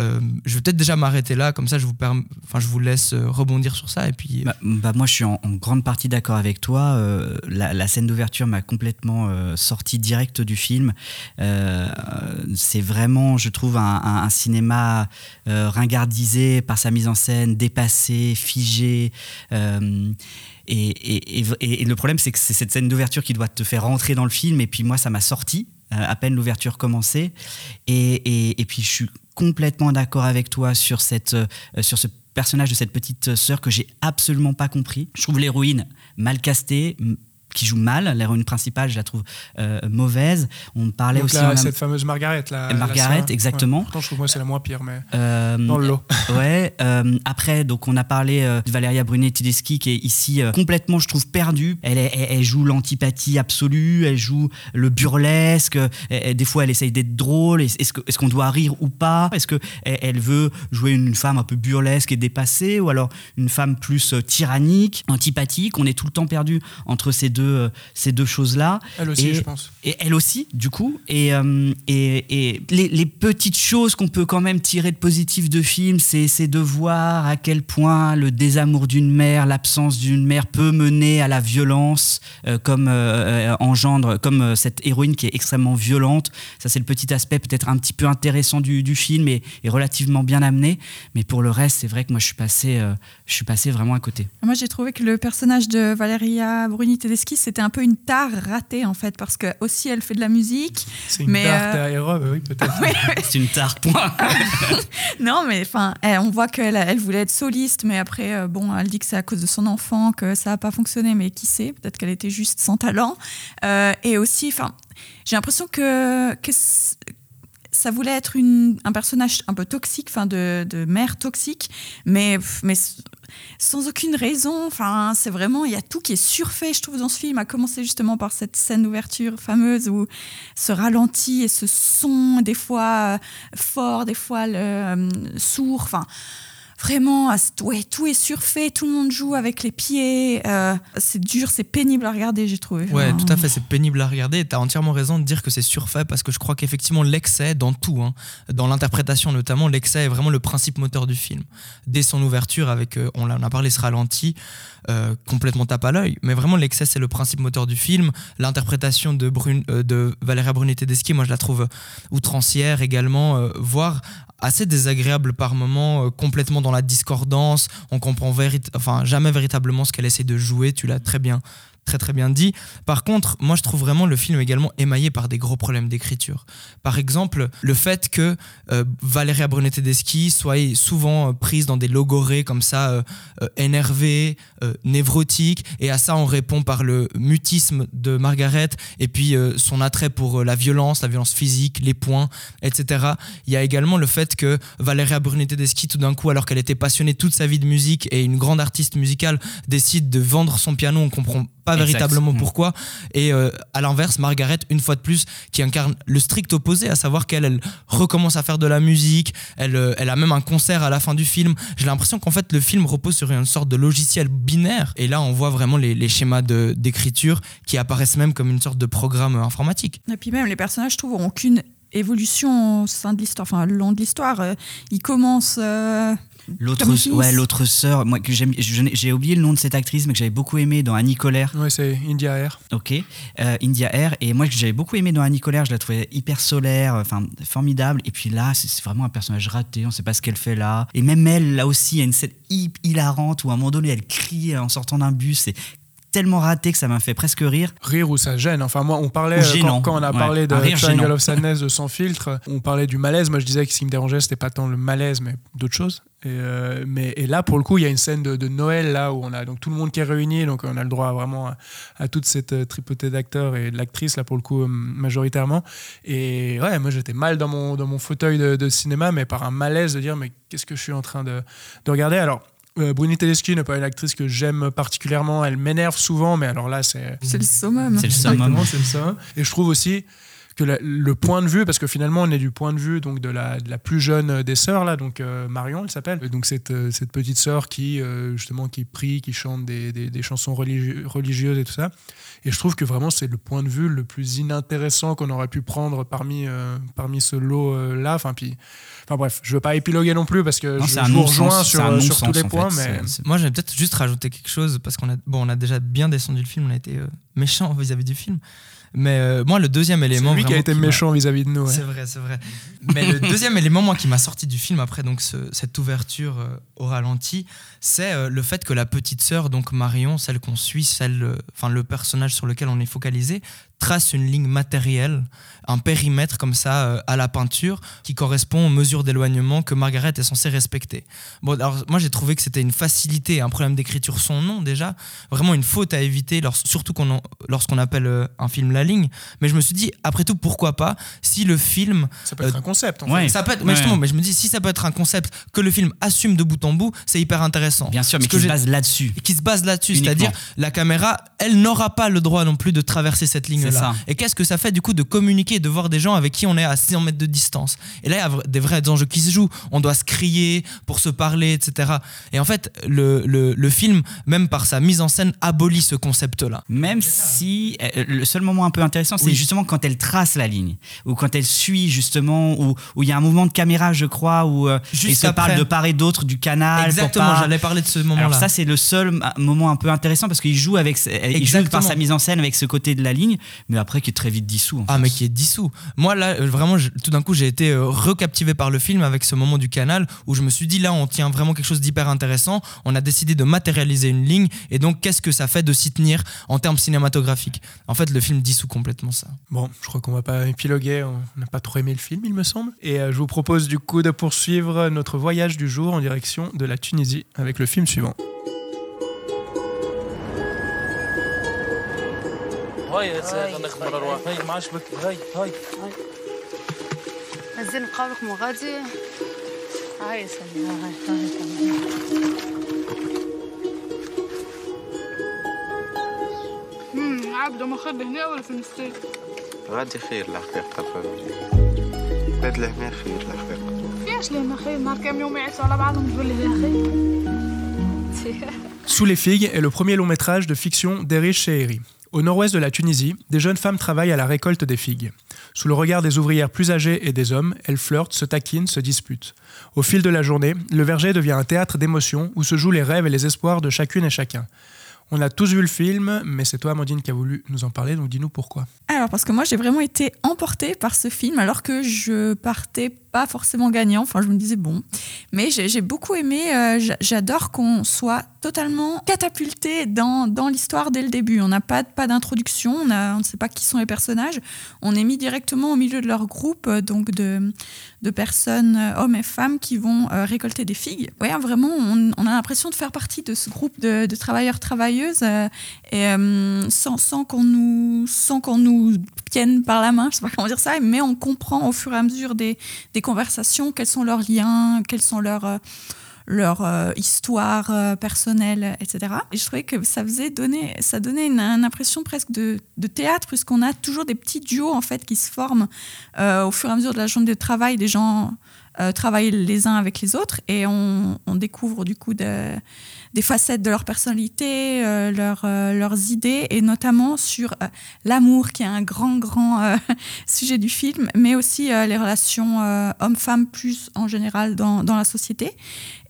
Euh, je vais peut-être déjà m'arrêter là, comme ça je vous, enfin, je vous laisse euh, rebondir sur ça. Et puis... Bah, bah moi je suis en, grande partie d'accord avec toi. Euh, la, scène d'ouverture m'a complètement sorti direct du film. c'est vraiment, je trouve, un, cinéma ringardisé par sa mise en scène, dépassé, figé. Et, et, le problème, c'est que c'est cette scène d'ouverture qui doit te faire rentrer dans le film. Et puis moi, ça m'a sorti à peine l'ouverture commençait. Et, et, puis je suis complètement d'accord avec toi sur, cette, euh, sur ce personnage de cette petite sœur que j'ai absolument pas compris. Je trouve l'héroïne mal castée, qui joue mal. L'héroïne principale, je la trouve euh, mauvaise. On parlait Donc aussi. cette fameuse Margaret. La, Margaret, la exactement. Ouais. Pourtant, je trouve que moi, c'est la moins pire, mais Euh, dans le lot. ouais. euh, après, donc on a parlé euh, de Valeria Brunet-Tedeschi qui est ici complètement, je trouve, perdue. Elle, est- elle, elle joue l'antipathie absolue, elle joue le burlesque. elle- des fois, elle essaye d'être drôle. Est- Est-ce que- est-ce qu'on doit rire ou pas? Est-ce que elle, veut jouer une femme un peu burlesque et dépassée, ou alors une femme plus tyrannique, antipathique? On est tout le temps perdu entre ces deux, euh, ces deux choses-là. Elle aussi, Et- je pense. et elle aussi, du coup. Et, euh, et, et les, les petites choses qu'on peut quand même tirer de positif de film, c'est de voir à quel point le désamour d'une mère, l'absence d'une mère peut mener à la violence, euh, comme euh, engendre, comme euh, cette héroïne qui est extrêmement violente. Ça, c'est le petit aspect peut-être un petit peu intéressant du, du film et, et relativement bien amené. Mais pour le reste, c'est vrai que moi, je suis passé, euh, je suis passé vraiment à côté. Moi, j'ai trouvé que le personnage de Valeria Bruni Tedeschi, c'était un peu une tare ratée, en fait, parce que aussi elle fait de la musique. C'est une Mais, euh, Aero, oui, peut-être. C'est une tare, point. Non, mais enfin, elle- on voit qu'elle elle voulait être soliste, mais après, euh, bon, elle dit que c'est à cause de son enfant que ça n'a pas fonctionné, mais qui sait, peut-être qu'elle était juste sans talent. Euh, et aussi, enfin, j'ai l'impression que, ça voulait être une, un personnage un peu toxique, enfin, de, de mère toxique, mais, mais sans aucune raison. Enfin, c'est vraiment, il y a tout qui est surfait, je trouve, dans ce film, à commencer justement par cette scène d'ouverture fameuse où ce ralenti et ce son, des fois euh, fort, des fois euh, sourd. Enfin, vraiment, tout est surfait, tout le monde joue avec les pieds. euh, c'est dur, c'est pénible à regarder, j'ai trouvé. Ouais, Enfin, tout à fait, c'est pénible à regarder. Tu as entièrement raison de dire que c'est surfait parce que je crois qu'effectivement, l'excès dans tout, hein, dans l'interprétation notamment, l'excès est vraiment le principe moteur du film. Dès son ouverture, avec, euh, on, on a parlé, ce ralenti, euh, complètement tape à l'œil. Mais vraiment, l'excès, c'est le principe moteur du film. L'interprétation de, Brune- euh, de Valeria Bruni Tedeschi, moi, je la trouve outrancière également, voire assez désagréable par moments, complètement dans la discordance. On comprend jamais véritablement ce qu'elle essaie de jouer. Tu l'as très bien très très bien dit. Par contre, moi je trouve vraiment le film également émaillé par des gros problèmes d'écriture. Par exemple, le fait que euh, Valeria Brunet Tedeschi soit souvent euh, prise dans des logorées comme ça, euh, euh, énervée, euh, névrotique, et à ça on répond par le mutisme de Margaret, et puis son attrait pour la violence, la violence physique, les poings, etc. Il y a également le fait que Valeria Brunet Tedeschi, tout d'un coup, alors qu'elle était passionnée toute sa vie de musique et une grande artiste musicale, décide de vendre son piano, on comprend pas Exact. véritablement Mm. pourquoi. Et euh, à l'inverse, Margaret, une fois de plus, qui incarne le strict opposé, à savoir qu'elle elle recommence à faire de la musique, elle, euh, elle a même un concert à la fin du film. J'ai l'impression qu'en fait, le film repose sur une sorte de logiciel binaire. Et là, on voit vraiment les, les schémas de- d'écriture qui apparaissent même comme une sorte de programme euh, informatique. Et puis même, les personnages, je trouve, n'ont aucune évolution au sein de l'histoire, enfin, le long de l'histoire. Ils commencent. euh, L'autre, ouais, l'autre sœur, moi que j'aime, j'ai oublié le nom de cette actrice, mais que j'avais beaucoup aimé dans Annie Colère. Ouais, c'est India Air. Ok, euh, India Air. Et moi, que j'avais beaucoup aimé dans Annie Colère, je la trouvais hyper solaire, enfin formidable. Et puis là, c'est vraiment un personnage raté. On sait pas ce qu'elle fait là. Et même elle, là aussi, il y a une scène hi- hilarante où à un moment donné, elle crie en sortant d'un bus. C'est tellement raté que ça m'a fait presque rire. Rire ou ça gêne. Enfin, moi, on parlait, euh, quand, quand on a Ouais, parlé de Triangle of Sadness de Sans filtre, on parlait du malaise. Moi, je disais que ce qui me dérangeait, c'était pas tant le malaise, mais d'autres choses. Et, euh, mais, et là, pour le coup, il y a une scène de, de Noël, là, où on a donc tout le monde qui est réuni, donc on a le droit vraiment à, à toute cette euh, tripotée d'acteurs et de l'actrice, là, pour le coup, euh, majoritairement. Et ouais, moi, j'étais mal dans mon, dans mon fauteuil de, de cinéma, mais par un malaise de dire, mais qu'est-ce que je suis en train de, de regarder? Alors, euh, Bruni Tedeschi n'est pas une actrice que j'aime particulièrement. Elle m'énerve souvent, mais alors là, c'est C'est le summum. C'est le summum. C'est le summum. Et je trouve aussi que la- le point de vue, parce que finalement on est du point de vue donc de la, de la plus jeune des sœurs là, donc euh, Marion, elle s'appelle, donc cette, euh, cette petite sœur qui euh, justement qui prie, qui chante des, des- des chansons religi- religieuses et tout ça. Et je trouve que vraiment c'est le point de vue le plus inintéressant qu'on aurait pu prendre parmi euh, parmi ce lot euh, là. Enfin puis, enfin bref, je veux pas épiloguer non plus parce que Non, je, vous rejoins sur, tous les points, fait. mais C'est- c'est- Moi, j'aimerais peut-être juste rajouter quelque chose parce qu'on a, bon, on a déjà bien descendu le film, on a été euh, méchant vis-à-vis du film. Mais euh, moi, le deuxième c'est élément. lui qui a été m'a- méchant vis-à-vis de nous. ouais. C'est vrai, c'est vrai. Mais le deuxième élément, moi, qui m'a sorti du film après donc ce- cette ouverture euh, au ralenti, c'est euh, le fait que la petite sœur, donc Marion, celle qu'on suit, celle, enfin le personnage sur lequel on est focalisé, trace une ligne matérielle un périmètre comme ça euh, à la peinture qui correspond aux mesures d'éloignement que Margaret est censée respecter. Bon, alors moi j'ai trouvé que c'était une facilité, un problème d'écriture son nom déjà, vraiment une faute à éviter, surtout lorsqu'on appelle euh, un film La Ligne. Mais je me suis dit, après tout, pourquoi pas si le film. Ça peut être euh, un concept. En fait. Ça peut être, mais justement, mais je me dis, si ça peut être un concept que le film assume de bout en bout, c'est hyper intéressant. Bien sûr, mais qui se base là-dessus. Qui se base là-dessus, c'est-à-dire la caméra, elle n'aura pas le droit non plus de traverser cette Et qu'est-ce que ça fait du coup de communiquer de voir des gens avec qui on est à 600 mètres de distance. Et là, il y a des vrais enjeux qui se jouent. On doit se crier pour se parler, etc. Et en fait, le, le, film, même par sa mise en scène, abolit ce concept-là. Même si euh, le seul moment un peu intéressant, c'est justement quand elle trace la ligne, ou quand elle suit justement, où, où il y a un mouvement de caméra, je crois, où euh, il se parle de part et d'autre du canal. Exactement, j'allais parler de ce moment-là. Alors ça, c'est le seul moment un peu intéressant parce qu'il joue avec, il joue par sa mise en scène avec ce côté de la ligne, mais après qui est très vite dissous. ah, mais qui est dissous. Moi, là, euh, vraiment, tout d'un coup, j'ai été euh, recaptivé par le film avec ce moment du canal où je me suis dit, là, on tient vraiment quelque chose d'hyper intéressant. On a décidé de matérialiser une ligne. Et donc, qu'est-ce que ça fait de s'y tenir en termes cinématographiques? En fait, le film dissout complètement ça. Bon, je crois qu'on va pas épiloguer. On n'a pas trop aimé le film, il me semble. Et euh, je vous propose du coup de poursuivre notre voyage du jour en direction de la Tunisie avec le film suivant. هاي هاي نخبر ارواح هاي ما عجبك هاي هاي هاي نزل مقابلك مو غادي هاي سمي هاي هاي امم عبده ما خد هنا ولا في المستيق غادي خير الحقيقة هاد لهنا خير الحقيقة فياش لهنا خير نهار كامل يوم يعيشوا على بعضهم تقول لي هنا خير Sous les figues est le premier long métrage de fiction d'Erich Sheheri. Au nord-ouest de la Tunisie, des jeunes femmes travaillent à la récolte des figues. Sous le regard des ouvrières plus âgées et des hommes, elles flirtent, se taquinent, se disputent. Au fil de la journée, le verger devient un théâtre d'émotions où se jouent les rêves et les espoirs de chacune et chacun. On a tous vu le film, mais c'est toi, Amandine, qui a voulu nous en parler, donc dis-nous pourquoi. Alors, parce que moi, j'ai vraiment été emportée par ce film, alors que je partais pas forcément gagnant. Enfin, je me disais bon. Mais j'ai beaucoup aimé. Euh, j'adore qu'on soit totalement catapulté dans, dans l'histoire dès le début. On n'a pas, pas d'introduction, on, ne sait pas qui sont les personnages. On est mis directement au milieu de leur groupe, euh, donc de, de personnes, euh, hommes et femmes, qui vont récolter des figues. Ouais, vraiment, on, a l'impression de faire partie de ce groupe de, de travailleurs-travailleuses et sans, sans qu'on nous, qu'on nous tienne par la main, je sais pas comment dire ça, mais on comprend au fur et à mesure des conversations quels sont leurs liens, quels sont leurs leur euh, histoire euh, personnelle, etc. Et je trouvais que ça faisait donner, ça donnait une, impression presque de, de théâtre, puisqu'on a toujours des petits duos en fait qui se forment euh, au fur et à mesure de la journée de travail. Des gens travaillent les uns avec les autres et on, découvre du coup de, des facettes de leur personnalité, leur, leurs idées, et notamment sur l'amour, qui est un grand, grand sujet du film, mais aussi les relations hommes-femmes plus en général dans, dans la société.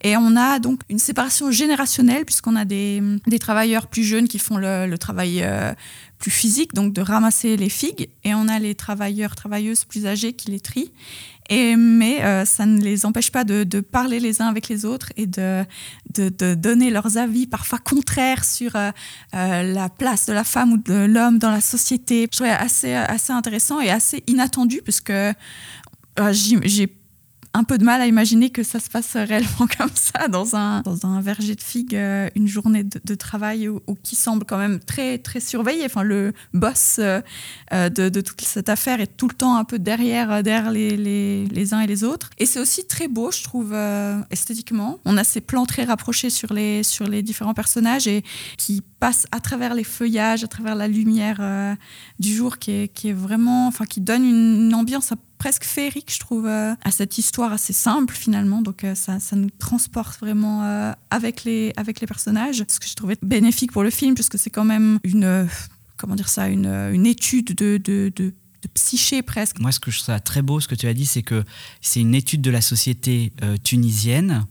Et on a donc une séparation générationnelle, puisqu'on a des, des, travailleurs plus jeunes qui font le, le travail euh, plus physique, donc de ramasser les figues, et on a les travailleurs, travailleuses plus âgés qui les trient. Mais euh, ça ne les empêche pas de, parler les uns avec les autres et de, donner leurs avis parfois contraires sur euh, la place de la femme ou de l'homme dans la société. Je trouvais assez, assez intéressant et assez inattendu, puisque j'ai un peu de mal à imaginer que ça se passe réellement comme ça dans un, dans un verger de figues, euh, une journée de, travail où, qui semble quand même très, très surveillé. Enfin, le boss euh, euh, de, de, toute cette affaire est tout le temps un peu derrière, derrière les, les, les uns et les autres. Et c'est aussi très beau, je trouve, esthétiquement. On a ces plans très rapprochés sur les, sur les différents personnages et qui passent à travers les feuillages, à travers la lumière du jour qui est, qui est vraiment, enfin, qui donne une ambiance presque féerique, je trouve, euh, à cette histoire assez simple finalement. Donc euh, ça, ça, nous transporte vraiment euh, avec, les, avec les personnages. Ce que je trouvais bénéfique pour le film, puisque c'est quand même une, comment dire ça, une, une étude de, de, de psyché presque. Moi, ce que je trouve très beau, ce que tu as dit, c'est que c'est une étude de la société tunisienne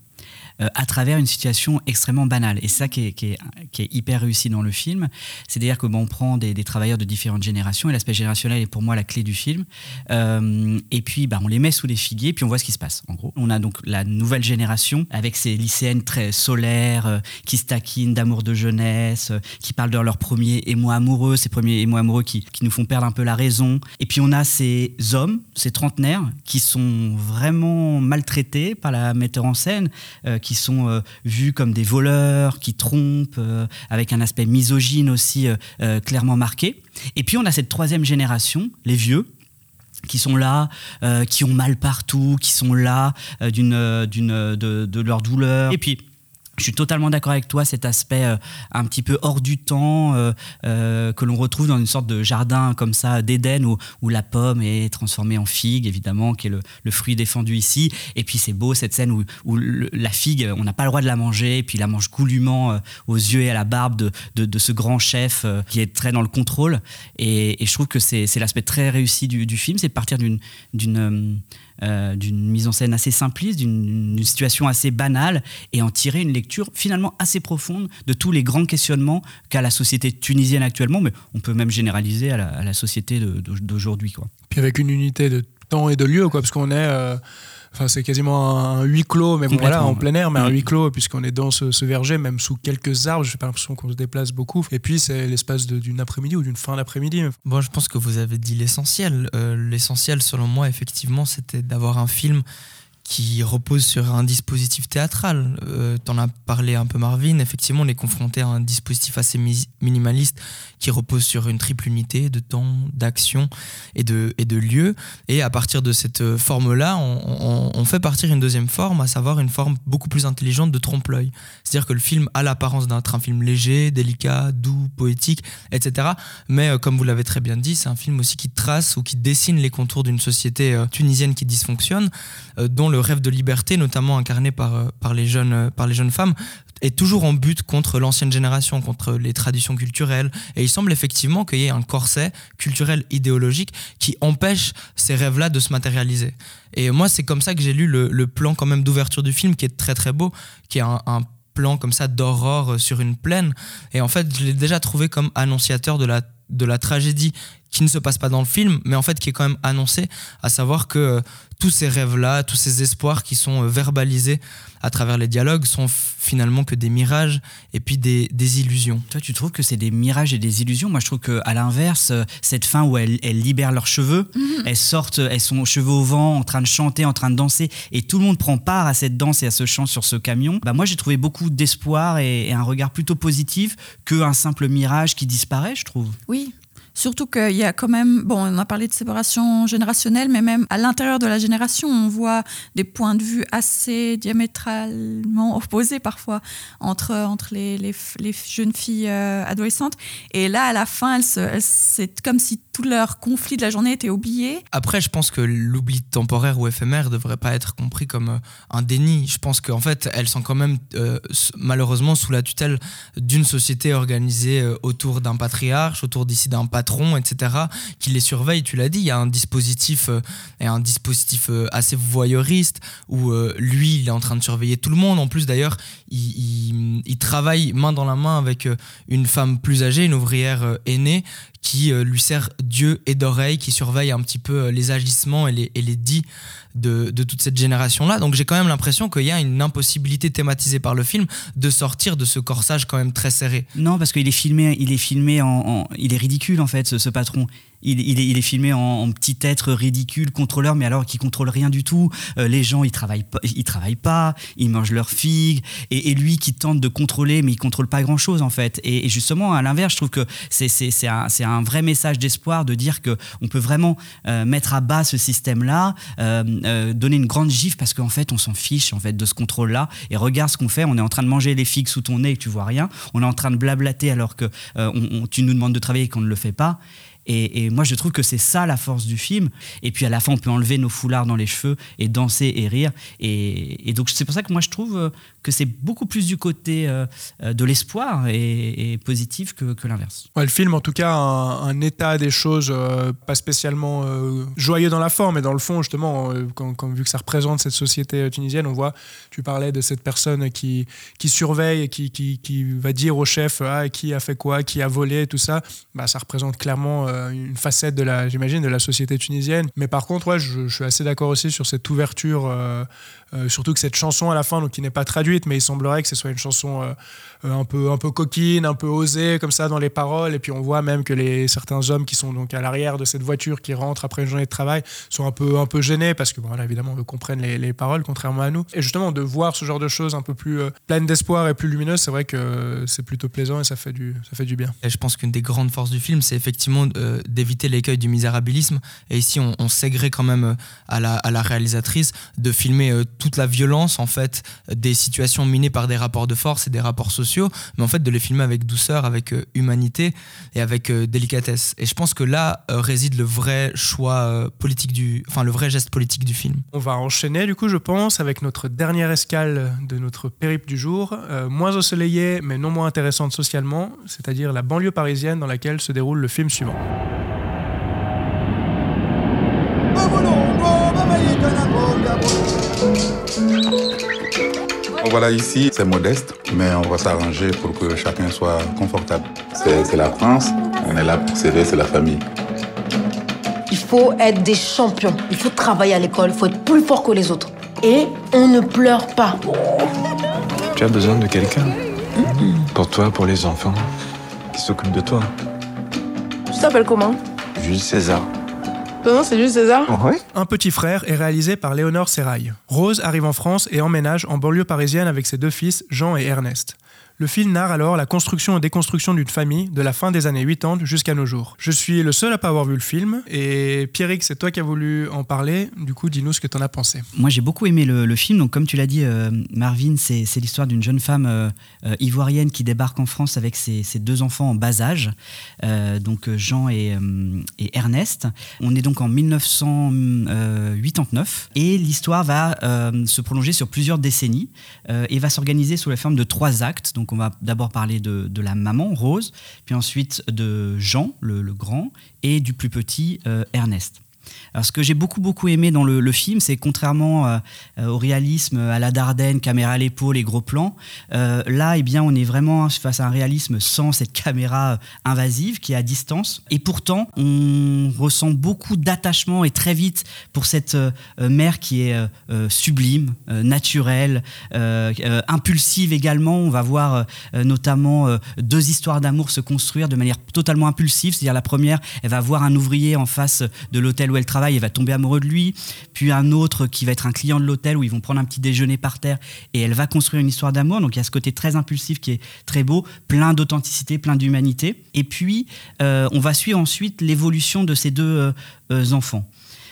à travers une situation extrêmement banale. Et ça qui est, qui est, qui est hyper réussi dans le film, c'est-à-dire que bon, on prend des, travailleurs de différentes générations, et l'aspect générationnel est pour moi la clé du film. Euh, et puis, bah, on les met sous les figuiers, puis on voit ce qui se passe. En gros, on a donc la nouvelle génération avec ces lycéennes très solaires, euh, qui se taquinent d'amour de jeunesse, euh, qui parlent de leur premier émoi amoureux, ces premiers émois amoureux qui, qui nous font perdre un peu la raison. Et puis, on a ces hommes, ces trentenaires, qui sont vraiment maltraités par la metteur en scène, euh, qui sont euh, vus comme des voleurs, qui trompent, euh, avec un aspect misogyne aussi clairement marqué. Et puis on a cette troisième génération, les vieux, qui sont là, euh, qui ont mal partout, qui sont là euh, de, de, leur douleur. Je suis totalement d'accord avec toi, cet aspect euh, un petit peu hors du temps euh, euh, que l'on retrouve dans une sorte de jardin comme ça d'Éden où, la pomme est transformée en figue, évidemment, qui est le, fruit défendu ici. Et puis c'est beau cette scène où, la figue, on n'a pas le droit de la manger, et puis la mange goulûment aux yeux et à la barbe de, ce grand chef qui est très dans le contrôle. Et, je trouve que c'est, l'aspect très réussi du, film, c'est de partir d'une euh, d'une mise en scène assez simpliste, d'une situation assez banale, et en tirer une lecture finalement assez profonde de tous les grands questionnements qu'a la société tunisienne actuellement, mais on peut même généraliser à la, société d'aujourd'hui. Puis avec une unité de temps et de lieu, quoi, parce qu'on est... Euh Enfin, c'est quasiment un, huis clos, mais bon, voilà, en plein air, mais un huis clos, puisqu'on est dans ce, ce, verger, même sous quelques arbres. Je n'ai pas l'impression qu'on se déplace beaucoup. Et puis, c'est l'espace d'une après-midi ou d'une fin d'après-midi. Bon, je pense que vous avez dit l'essentiel. Euh, l'essentiel, selon moi, effectivement, c'était d'avoir un film qui repose sur un dispositif théâtral. Euh, T'en as parlé un peu Marvin, effectivement on est confronté à un dispositif assez mi minimaliste qui repose sur une triple unité de temps, d'action et de, et de lieu. Et à partir de cette forme-là, on, fait partir une deuxième forme, à savoir une forme beaucoup plus intelligente de trompe-l'œil. C'est-à-dire que le film a l'apparence d'un un film léger, délicat, doux, poétique, etc. Mais euh, comme vous l'avez très bien dit, c'est un film aussi qui trace ou qui dessine les contours d'une société euh, tunisienne qui dysfonctionne, euh, dont le rêve de liberté, notamment incarné par, par, les, jeunes, par les jeunes femmes, est toujours en but contre l'ancienne génération, contre les traditions culturelles. Et il semble effectivement qu'il y ait un corset culturel idéologique qui empêche ces rêves-là de se matérialiser. Et moi, c'est comme ça que j'ai lu le, le, plan quand même d'ouverture du film, qui est très très beau, qui est un, plan comme ça d'aurore sur une plaine. Et en fait, je l'ai déjà trouvé comme annonciateur de la, de la tragédie qui ne se passe pas dans le film, mais en fait qui est quand même annoncé, à savoir que euh, tous ces rêves-là, tous ces espoirs qui sont euh, verbalisés à travers les dialogues sont finalement que des mirages et puis des, des illusions. Toi, tu trouves que c'est des mirages et des illusions? Moi, je trouve qu'à l'inverse, cette fin où elles, elles libèrent leurs cheveux, mmh. elles sortent, elles sont cheveux au vent, en train de chanter, en train de danser, et tout le monde prend part à cette danse et à ce chant sur ce camion. Bah, moi, j'ai trouvé beaucoup d'espoir et, et un regard plutôt positif qu'un simple mirage qui disparaît, je trouve. Oui, Surtout qu'il y a quand même, bon, on a parlé de séparation générationnelle, mais même à l'intérieur de la génération, on voit des points de vue assez diamétralement opposés parfois entre, entre les, les, jeunes filles euh, adolescentes. Et là, à la fin, c'est comme si tout leur conflit de la journée était oublié. Après, je pense que l'oubli temporaire ou éphémère ne devrait pas être compris comme euh, un déni. Je pense qu'en fait, elles sont quand même euh, malheureusement sous la tutelle d'une société organisée euh, autour d'un patriarche, autour d'ici d'un patron etc., qui les surveille. Tu l'as dit, il y a un dispositif, euh, un dispositif assez voyeuriste où lui, il est en train de surveiller tout le monde. En plus, d'ailleurs, il, il, il, travaille main dans la main avec une femme plus âgée, une ouvrière aînée, qui lui sert Dieu et d'oreille, qui surveille un petit peu les agissements et les, et les dits de, toute cette génération-là. Donc j'ai quand même l'impression qu'il y a une impossibilité thématisée par le film de sortir de ce corsage quand même très serré. Non, parce qu'il est filmé, il est filmé en, il est ridicule en fait, ce, patron il, est, il, est, filmé en, petit être ridicule, contrôleur, mais alors qui contrôle rien du tout. Euh, les gens, ils travaillent pas, ils travaillent pas, ils mangent leurs figues, et, lui qui tente de contrôler, mais il contrôle pas grand chose en fait. Et, justement, à l'inverse, je trouve que c'est un, un vrai message d'espoir de dire que on peut vraiment euh, mettre à bas ce système-là, euh, euh donner une grande gifle parce qu'en fait, on s'en fiche en fait de ce contrôle-là. Et regarde ce qu'on fait, on est en train de manger les figues sous ton nez et tu vois rien. On est en train de blablater alors que euh, on, on, tu nous demandes de travailler et qu'on ne le fait pas. Et, moi, je trouve que c'est ça la force du film. Et puis à la fin, on peut enlever nos foulards dans les cheveux et danser et rire. Et, donc c'est pour ça que moi, je trouve euh, que c'est beaucoup plus du côté euh, euh, de l'espoir et, positif que, l'inverse. Le film, en tout cas, un, un état des choses pas spécialement joyeux dans la forme, mais dans le fond, justement, vu que ça représente cette société tunisienne, on voit, tu parlais de cette personne qui, surveille et qui, va dire au chef ah, qui a fait quoi, qui a volé, tout ça. Bah, ça représente clairement une facette de la, j'imagine, de la société tunisienne. Mais par contre, je, suis assez d'accord aussi sur cette ouverture, euh, euh, surtout que cette chanson à la fin, donc qui n'est pas traduite, mais il semblerait que ce soit une chanson euh, euh, un peu un peu coquine, un peu osée comme ça dans les paroles. Et puis on voit même que les certains hommes qui sont donc à l'arrière de cette voiture qui rentrent après une journée de travail sont un peu un peu gênés parce que bon, voilà, évidemment eux comprennent les, les paroles contrairement à nous. Et justement de voir ce genre de choses un peu plus euh, pleines d'espoir et plus lumineuses, c'est vrai que c'est plutôt plaisant et ça fait du ça fait du bien. Et je pense qu'une des grandes forces du film, c'est effectivement euh, d'éviter l'écueil du misérabilisme. Et ici, on, on quand même euh, à la, à la réalisatrice de filmer euh, toute la violence, en fait, des situations minées par des rapports de force et des rapports sociaux, mais en fait de les filmer avec douceur, avec euh, humanité et avec euh, délicatesse. Et je pense que là euh, réside le vrai choix politique du, enfin le vrai geste politique du film. On va enchaîner du coup, je pense, avec notre dernière escale de notre périple du jour, euh, moins ensoleillée mais non moins intéressante socialement, c'est-à-dire la banlieue parisienne dans laquelle se déroule le film suivant. Voilà, ici, c'est modeste, mais on va s'arranger pour que chacun soit confortable. C'est la France, on est là pour s'aider, c'est la famille. Il faut être des champions. Il faut travailler à l'école. Il faut être plus fort que les autres. Et on ne pleure pas. Tu as besoin de quelqu'un Pour toi, pour les enfants, qui s'occupe de toi. Tu t'appelles comment? Jules César. Nom, c'est juste César Un petit frère est réalisé par Léonore Serrail. Rose arrive en France et emménage en banlieue parisienne avec ses deux fils, Jean et Ernest. Le film narre alors la construction et déconstruction d'une famille de la fin des années 80 jusqu'à nos jours. Je suis le seul à pas avoir vu le film et Pierrick, c'est toi qui as voulu en parler. Du coup, dis-nous ce que t'en as pensé. Moi, j'ai beaucoup aimé le, film. Donc, comme tu l'as dit, euh, Marvin, c'est l'histoire d'une jeune femme euh, euh, ivoirienne qui débarque en France avec ses, deux enfants en bas âge, donc Jean et, et Ernest. On est donc en 1989 et l'histoire va se prolonger sur plusieurs décennies et va s'organiser sous la forme de trois actes. Donc, on va d'abord parler de, la maman, Rose, puis ensuite de Jean, le, le grand, et du plus petit, euh, Ernest. Alors, ce que j'ai beaucoup beaucoup aimé dans le, film, c'est contrairement euh, euh, au réalisme à la Dardenne, caméra à l'épaule et gros plans, euh, là, eh bien, on est vraiment face à un réalisme sans cette caméra invasive qui est à distance. Et pourtant, on ressent beaucoup d'attachement et très vite pour cette mère qui est sublime, naturelle, impulsive également. On va voir notamment deux histoires d'amour se construire de manière totalement impulsive. C'est-à-dire la première, elle va voir un ouvrier en face de l'hôtel elle travaille, elle va tomber amoureux de lui. Puis un autre qui va être un client de l'hôtel où ils vont prendre un petit déjeuner par terre et elle va construire une histoire d'amour. Donc il y a ce côté très impulsif qui est très beau, plein d'authenticité, plein d'humanité. Et puis euh, on va suivre ensuite l'évolution de ces deux euh, euh, enfants.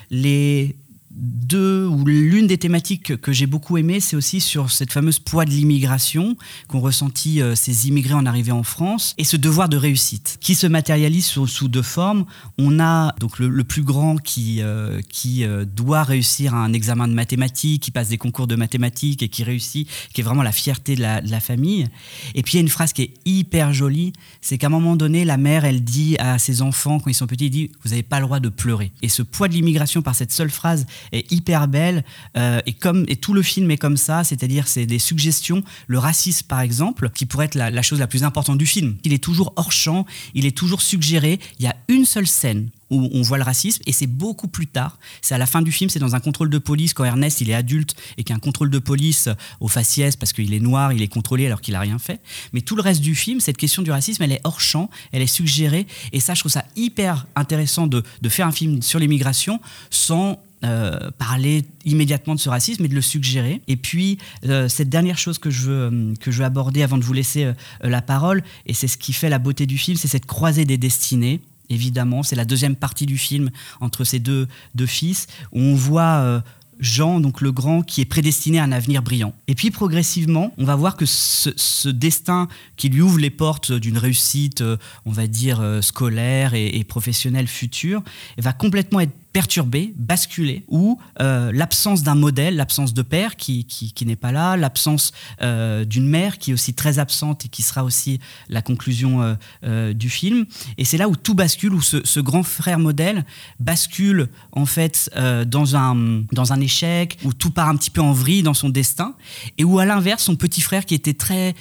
Les deux ou l'une des thématiques que j'ai beaucoup aimé, c'est aussi sur cette fameuse poids de l'immigration qu'ont ressenti euh, ces immigrés en arrivée en France et ce devoir de réussite qui se matérialise sous, deux formes. On a donc le, le plus grand qui, euh, qui euh, doit réussir un examen de mathématiques, qui passe des concours de mathématiques et qui réussit, qui est vraiment la fierté de la, de la famille. Et puis il y a une phrase qui est hyper jolie, c'est qu'à un moment donné, la mère, elle dit à ses enfants quand ils sont petits, elle dit, vous n'avez pas le droit de pleurer. Et ce poids de l'immigration par cette seule phrase est hyper belle euh, et comme et tout le film est comme ça, c'est-à-dire c'est des suggestions. Le racisme par exemple, qui pourrait être la, chose la plus importante du film, il est toujours hors champ, il est toujours suggéré. Il y a une seule scène où on voit le racisme et c'est beaucoup plus tard. C'est à la fin du film, c'est dans un contrôle de police quand Ernest il est adulte et qu'il y a un contrôle de police au faciès parce qu'il est noir, il est contrôlé alors qu'il a rien fait. Mais tout le reste du film, cette question du racisme, elle est hors champ, elle est suggérée et ça, je trouve ça hyper intéressant de, de faire un film sur l'immigration sans euh, parler immédiatement de ce racisme et de le suggérer. Et puis, euh, cette dernière chose que je veux, euh, que je veux aborder avant de vous laisser la parole, et c'est ce qui fait la beauté du film, c'est cette croisée des destinées. Évidemment, c'est la deuxième partie du film entre ces deux, deux fils, où on voit Jean, donc le grand, qui est prédestiné à un avenir brillant. Et puis progressivement, on va voir que ce, destin qui lui ouvre les portes d'une réussite, on va dire, scolaire et professionnelle future, va complètement être perturbé, basculé, où euh, l'absence d'un modèle, l'absence de père qui, qui, n'est pas là, l'absence euh, d'une mère qui est aussi très absente et qui sera aussi la conclusion euh, euh, du film. Et c'est là où tout bascule, où ce, grand frère modèle bascule en fait dans, un, dans un échec, où tout part un petit peu en vrille dans son destin, et où à l'inverse, son petit frère qui était très,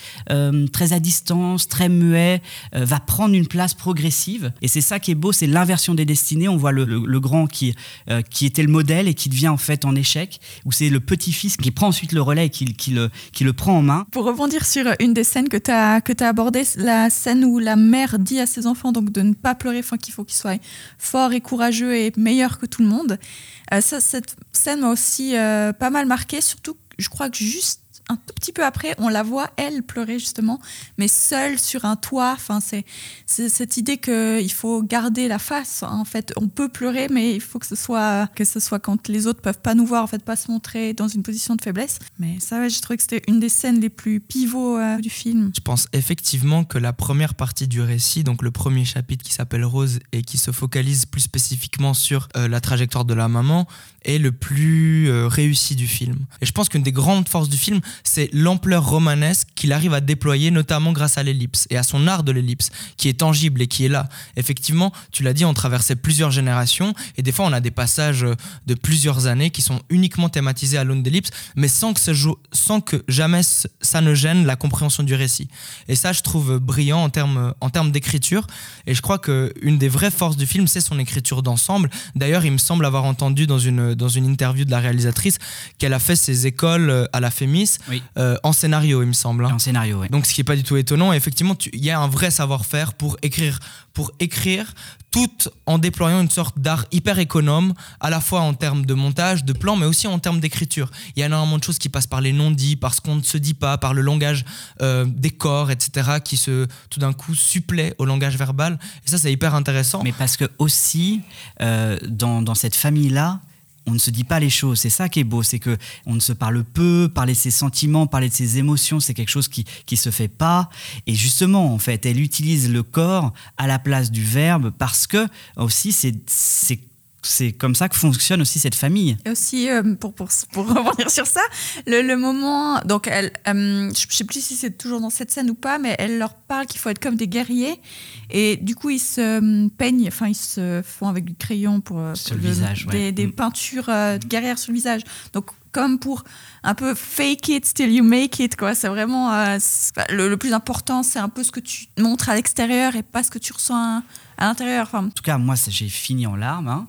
très à distance, très muet, va prendre une place progressive. Et c'est ça qui est beau, c'est l'inversion des destinées. On voit le, le grand qui euh, qui était le modèle et qui devient en fait en échec, où c'est le petit-fils qui prend ensuite le relais et qui, le, qui le prend en main. Pour rebondir sur une des scènes que tu as, que as abordées, la scène où la mère dit à ses enfants donc de ne pas pleurer, qu'il faut qu'ils soient forts et courageux et meilleurs que tout le monde. Euh, ça, cette scène m'a aussi euh, pas mal marqué, surtout je crois que juste un tout petit peu après, on la voit, elle, pleurer justement, mais seule sur un toit. Enfin, c'est cette idée qu'il faut garder la face. En fait, on peut pleurer, mais il faut que ce soit, que ce soit quand les autres peuvent pas nous voir, en fait, pas se montrer dans une position de faiblesse. Mais ça, ouais, j'ai trouvé que c'était une des scènes les plus pivots euh, du film. Je pense effectivement que la première partie du récit, donc le premier chapitre qui s'appelle Rose et qui se focalise plus spécifiquement sur euh, la trajectoire de la maman, est le plus euh, réussi du film. Et je pense qu'une des grandes forces du film, c'est l'ampleur romanesque qu'il arrive à déployer, notamment grâce à l'ellipse et à son art de l'ellipse, qui est tangible et qui est là. Effectivement, tu l'as dit, on traversait plusieurs générations et des fois on a des passages de plusieurs années qui sont uniquement thématisés à l'aune d'ellipse, mais sans que, jamais ça ne gêne la compréhension du récit. Et ça, je trouve brillant en termes en termes d'écriture. Et je crois qu'une des vraies forces du film, c'est son écriture d'ensemble. D'ailleurs, il me semble avoir entendu dans une, dans une interview de la réalisatrice qu'elle a fait ses écoles à la FEMIS oui. euh, en scénario, il me semble. Hein. En scénario, oui. Donc, ce qui n'est pas du tout étonnant. Et effectivement, il y a un vrai savoir-faire pour écrire, pour écrire tout en déployant une sorte d'art hyper économe, à la fois en termes de montage, de plan, mais aussi en termes d'écriture. Il y a énormément de choses qui passent par les non-dits, par ce qu'on ne se dit pas, par le langage euh, des corps, etc., qui se, tout d'un coup, supplée au langage verbal. Et ça, c'est hyper intéressant. Mais parce que aussi, euh, dans, dans cette famille-là, on ne se dit pas les choses. C'est ça qui est beau, c'est que on ne se parle peu, parler de ses sentiments, parler de ses émotions, c'est quelque chose qui qui se fait pas. Et justement, en fait, elle utilise le corps à la place du verbe parce que aussi c'est c'est comme ça que fonctionne aussi cette famille. Et aussi, euh, pour, pour, pour revenir sur ça, le, le moment, donc elle, euh, je sais plus si c'est toujours dans cette scène ou pas, mais elle leur parle qu'il faut être comme des guerriers. Et du coup, ils se peignent, enfin, ils se font avec du crayon pour, euh, pour le, le, visage, des, ouais. des mm. peintures euh, guerrières sur le visage. Donc, comme pour un peu fake it till you make it quoi c'est vraiment euh, le, le, plus important c'est un peu ce que tu montres à l'extérieur et pas ce que tu ressens à, l'intérieur enfin. en tout cas moi j'ai fini en larmes hein.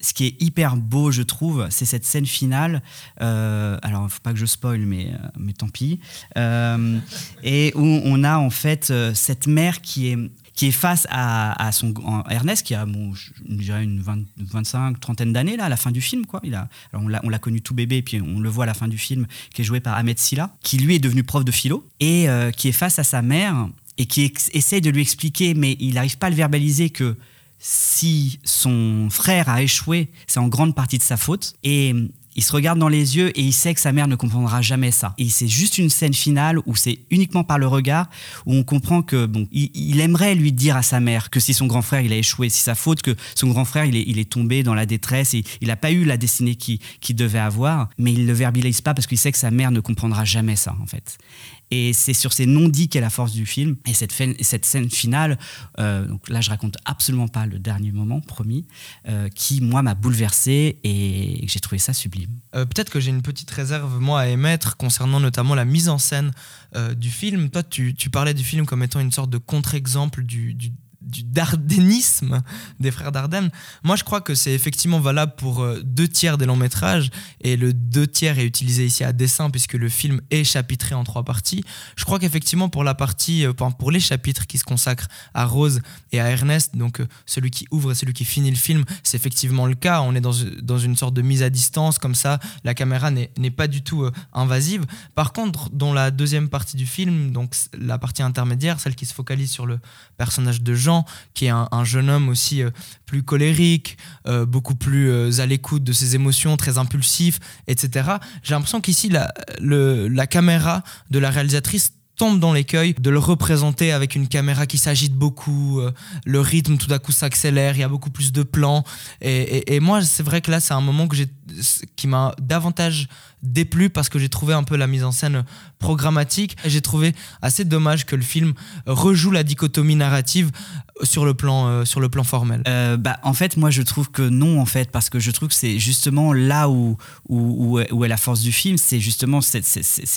ce qui est hyper beau je trouve c'est cette scène finale euh, alors il faut pas que je spoil mais, mais tant pis euh, et où on a en fait euh, cette mère qui est qui est face à, à son à Ernest qui a bon, une 20, 25 trentaine d'années là à la fin du film quoi il a alors on l'a connu tout bébé puis on le voit à la fin du film qui est joué par Ahmed Silla qui lui est devenu prof de philo et euh, qui est face à sa mère et qui essaye de lui expliquer mais il n'arrive pas à le verbaliser que si son frère a échoué c'est en grande partie de sa faute et il se regarde dans les yeux et il sait que sa mère ne comprendra jamais ça. Et c'est juste une scène finale où c'est uniquement par le regard où on comprend que bon, il, aimerait lui dire à sa mère que si son grand frère il a échoué, si sa faute, que son grand frère il est, tombé dans la détresse et il n'a pas eu la destinée qu'il qu devait avoir, mais il le verbalise pas parce qu'il sait que sa mère ne comprendra jamais ça en fait. Et c'est sur ces non-dits qu'est la force du film. Et cette, scène finale, euh, donc là je raconte absolument pas le dernier moment, promis, euh, qui moi m'a bouleversé et j'ai trouvé ça sublime. Euh, Peut-être que j'ai une petite réserve moi à émettre concernant notamment la mise en scène du film. Toi tu, parlais du film comme étant une sorte de contre-exemple du du dardénisme des frères Dardenne. Moi, je crois que c'est effectivement valable pour euh, deux tiers des longs métrages et le deux tiers est utilisé ici à dessein puisque le film est chapitré en trois parties. Je crois qu'effectivement pour la partie, euh, pour les chapitres qui se consacrent à Rose et à Ernest, donc euh, celui qui ouvre et celui qui finit le film, c'est effectivement le cas. On est dans, dans une sorte de mise à distance comme ça. La caméra n'est pas du tout invasive. Par contre, dans la deuxième partie du film, donc la partie intermédiaire, celle qui se focalise sur le personnage de Jean Qui est un, un jeune homme aussi euh, plus colérique, euh, beaucoup plus euh, à l'écoute de ses émotions, très impulsif, etc. J'ai l'impression qu'ici, la, caméra de la réalisatrice tombe dans l'écueil de le représenter avec une caméra qui s'agite beaucoup, le rythme tout à coup s'accélère, il y a beaucoup plus de plans. Et, moi, c'est vrai que là, c'est un moment qui m'a davantage déplu parce que j'ai trouvé un peu la mise en scène programmatique. J'ai trouvé assez dommage que le film rejoue la dichotomie narrative sur le plan, euh, sur le plan formel. Euh, bah, en fait, moi, je trouve que non, en fait, parce que je trouve que c'est justement là où, où, où est- la force du film, c'est justement ces,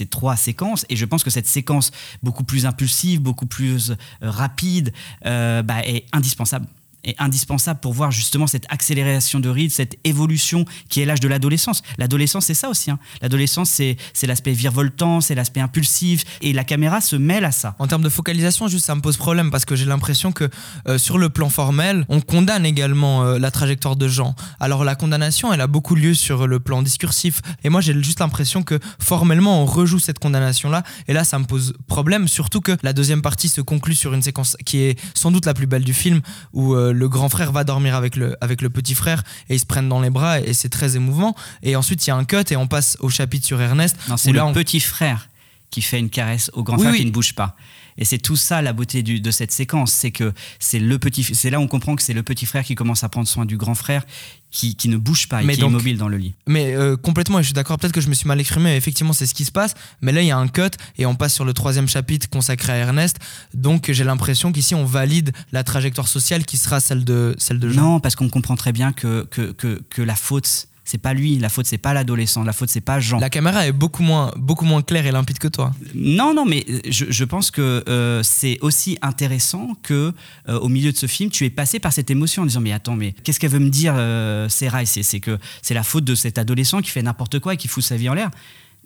trois séquences. Et je pense que cette séquence beaucoup plus impulsive, beaucoup plus euh, rapide, euh, bah, est indispensable. Est indispensable pour voir justement cette accélération de rythme, cette évolution qui est l'âge de l'adolescence. L'adolescence, c'est ça aussi. hein. L'adolescence, c'est c'est l'aspect virevoltant, c'est l'aspect impulsif, et la caméra se mêle à ça. En termes de focalisation, juste ça me pose problème parce que j'ai l'impression que euh, sur le plan formel, on condamne également euh, la trajectoire de Jean. Alors la condamnation, elle a beaucoup lieu sur le plan discursif. Et moi, j'ai juste l'impression que formellement, on rejoue cette condamnation-là. Et là, ça me pose problème, surtout que la deuxième partie se conclut sur une séquence qui est sans doute la plus belle du film, où euh, le grand frère va dormir avec le, avec le petit frère et ils se prennent dans les bras et c'est très émouvant. Et ensuite, il y a un cut et on passe au chapitre sur Ernest. C'est le on- petit frère qui fait une caresse au grand Oui, frère oui. qui ne bouge pas. Et c'est tout ça la beauté du- de cette séquence, c'est que c'est le petit, c'est là où on comprend que c'est le petit frère qui commence à prendre soin du grand frère, qui, qui ne bouge pas et Mais qui donc- est immobile dans le lit. Mais euh, complètement, et je suis d'accord, peut-être que je me suis mal exprimé, mais effectivement, c'est ce qui se passe. Mais là, il y a un cut et on passe sur le troisième chapitre consacré à Ernest. Donc, j'ai l'impression qu'ici, on valide la trajectoire sociale qui sera celle de, celle de Jean. Non, parce qu'on comprend très bien que, que, que, que la faute, c'est pas lui, la faute c'est pas l'adolescent, la faute c'est pas Jean. La caméra est beaucoup moins, beaucoup moins claire et limpide que toi. Non, non, mais je, je pense que euh, c'est aussi intéressant que euh, au milieu de ce film, tu es passé par cette émotion en disant mais attends, mais qu'est-ce qu'elle veut me dire, euh, Sarah Et C'est c'est que c'est la faute de cet adolescent qui fait n'importe quoi et qui fout sa vie en l'air.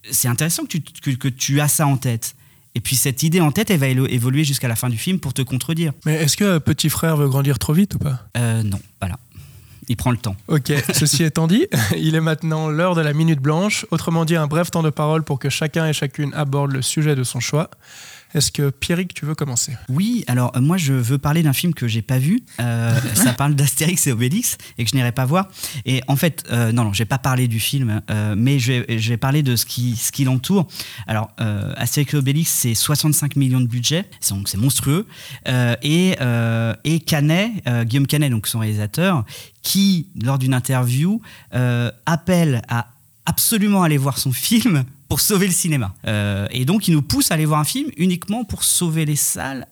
C'est intéressant que tu, que, que tu as ça en tête. Et puis cette idée en tête, elle va évoluer jusqu'à la fin du film pour te contredire. Mais est-ce que petit frère veut grandir trop vite ou pas? Euh, non, voilà. Il prend le temps. Ok, ceci étant dit, il est maintenant l'heure de la minute blanche, autrement dit un bref temps de parole pour que chacun et chacune aborde le sujet de son choix. Est-ce que Pierrick, tu veux commencer? Oui, alors euh, moi je veux parler d'un film que j'ai pas vu. Euh, ça parle d'Astérix et Obélix et que je n'irai pas voir. Et en fait, euh, non, non, je vais pas parler du film, euh, mais je vais, parler de ce qui, ce qui l'entoure. Alors, Astérix et Obélix, c'est 65 millions de budget, donc c'est monstrueux. Et, et Canet, Guillaume Canet, donc son réalisateur, qui, lors d'une interview, appelle à absolument aller voir son film pour sauver le cinéma. Euh, et donc, il nous pousse à aller voir un film uniquement pour sauver les salles.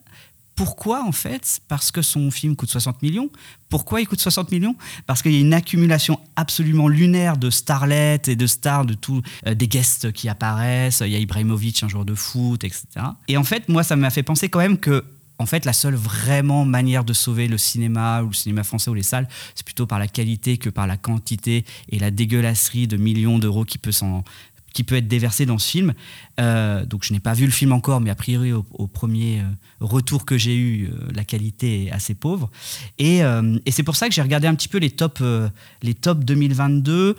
Pourquoi en fait? Parce que son film coûte 60 millions. Pourquoi il coûte 60 millions? Parce qu'il y a une accumulation absolument lunaire de starlets et de stars, de tout, euh, des guests qui apparaissent. Il y a Ibrahimovic, un joueur de foot, etc. Et en fait, moi, ça m'a fait penser quand même que en fait, la seule vraiment manière de sauver le cinéma ou le cinéma français ou les salles, c'est plutôt par la qualité que par la quantité et la dégueulasserie de millions d'euros qui peut s'en qui peut être déversé dans ce film. Euh, donc je n'ai pas vu le film encore, mais a priori au, au premier euh, retour que j'ai eu, euh, la qualité est assez pauvre. Et, c'est pour ça que j'ai regardé un petit peu les tops, les tops 2022 fr-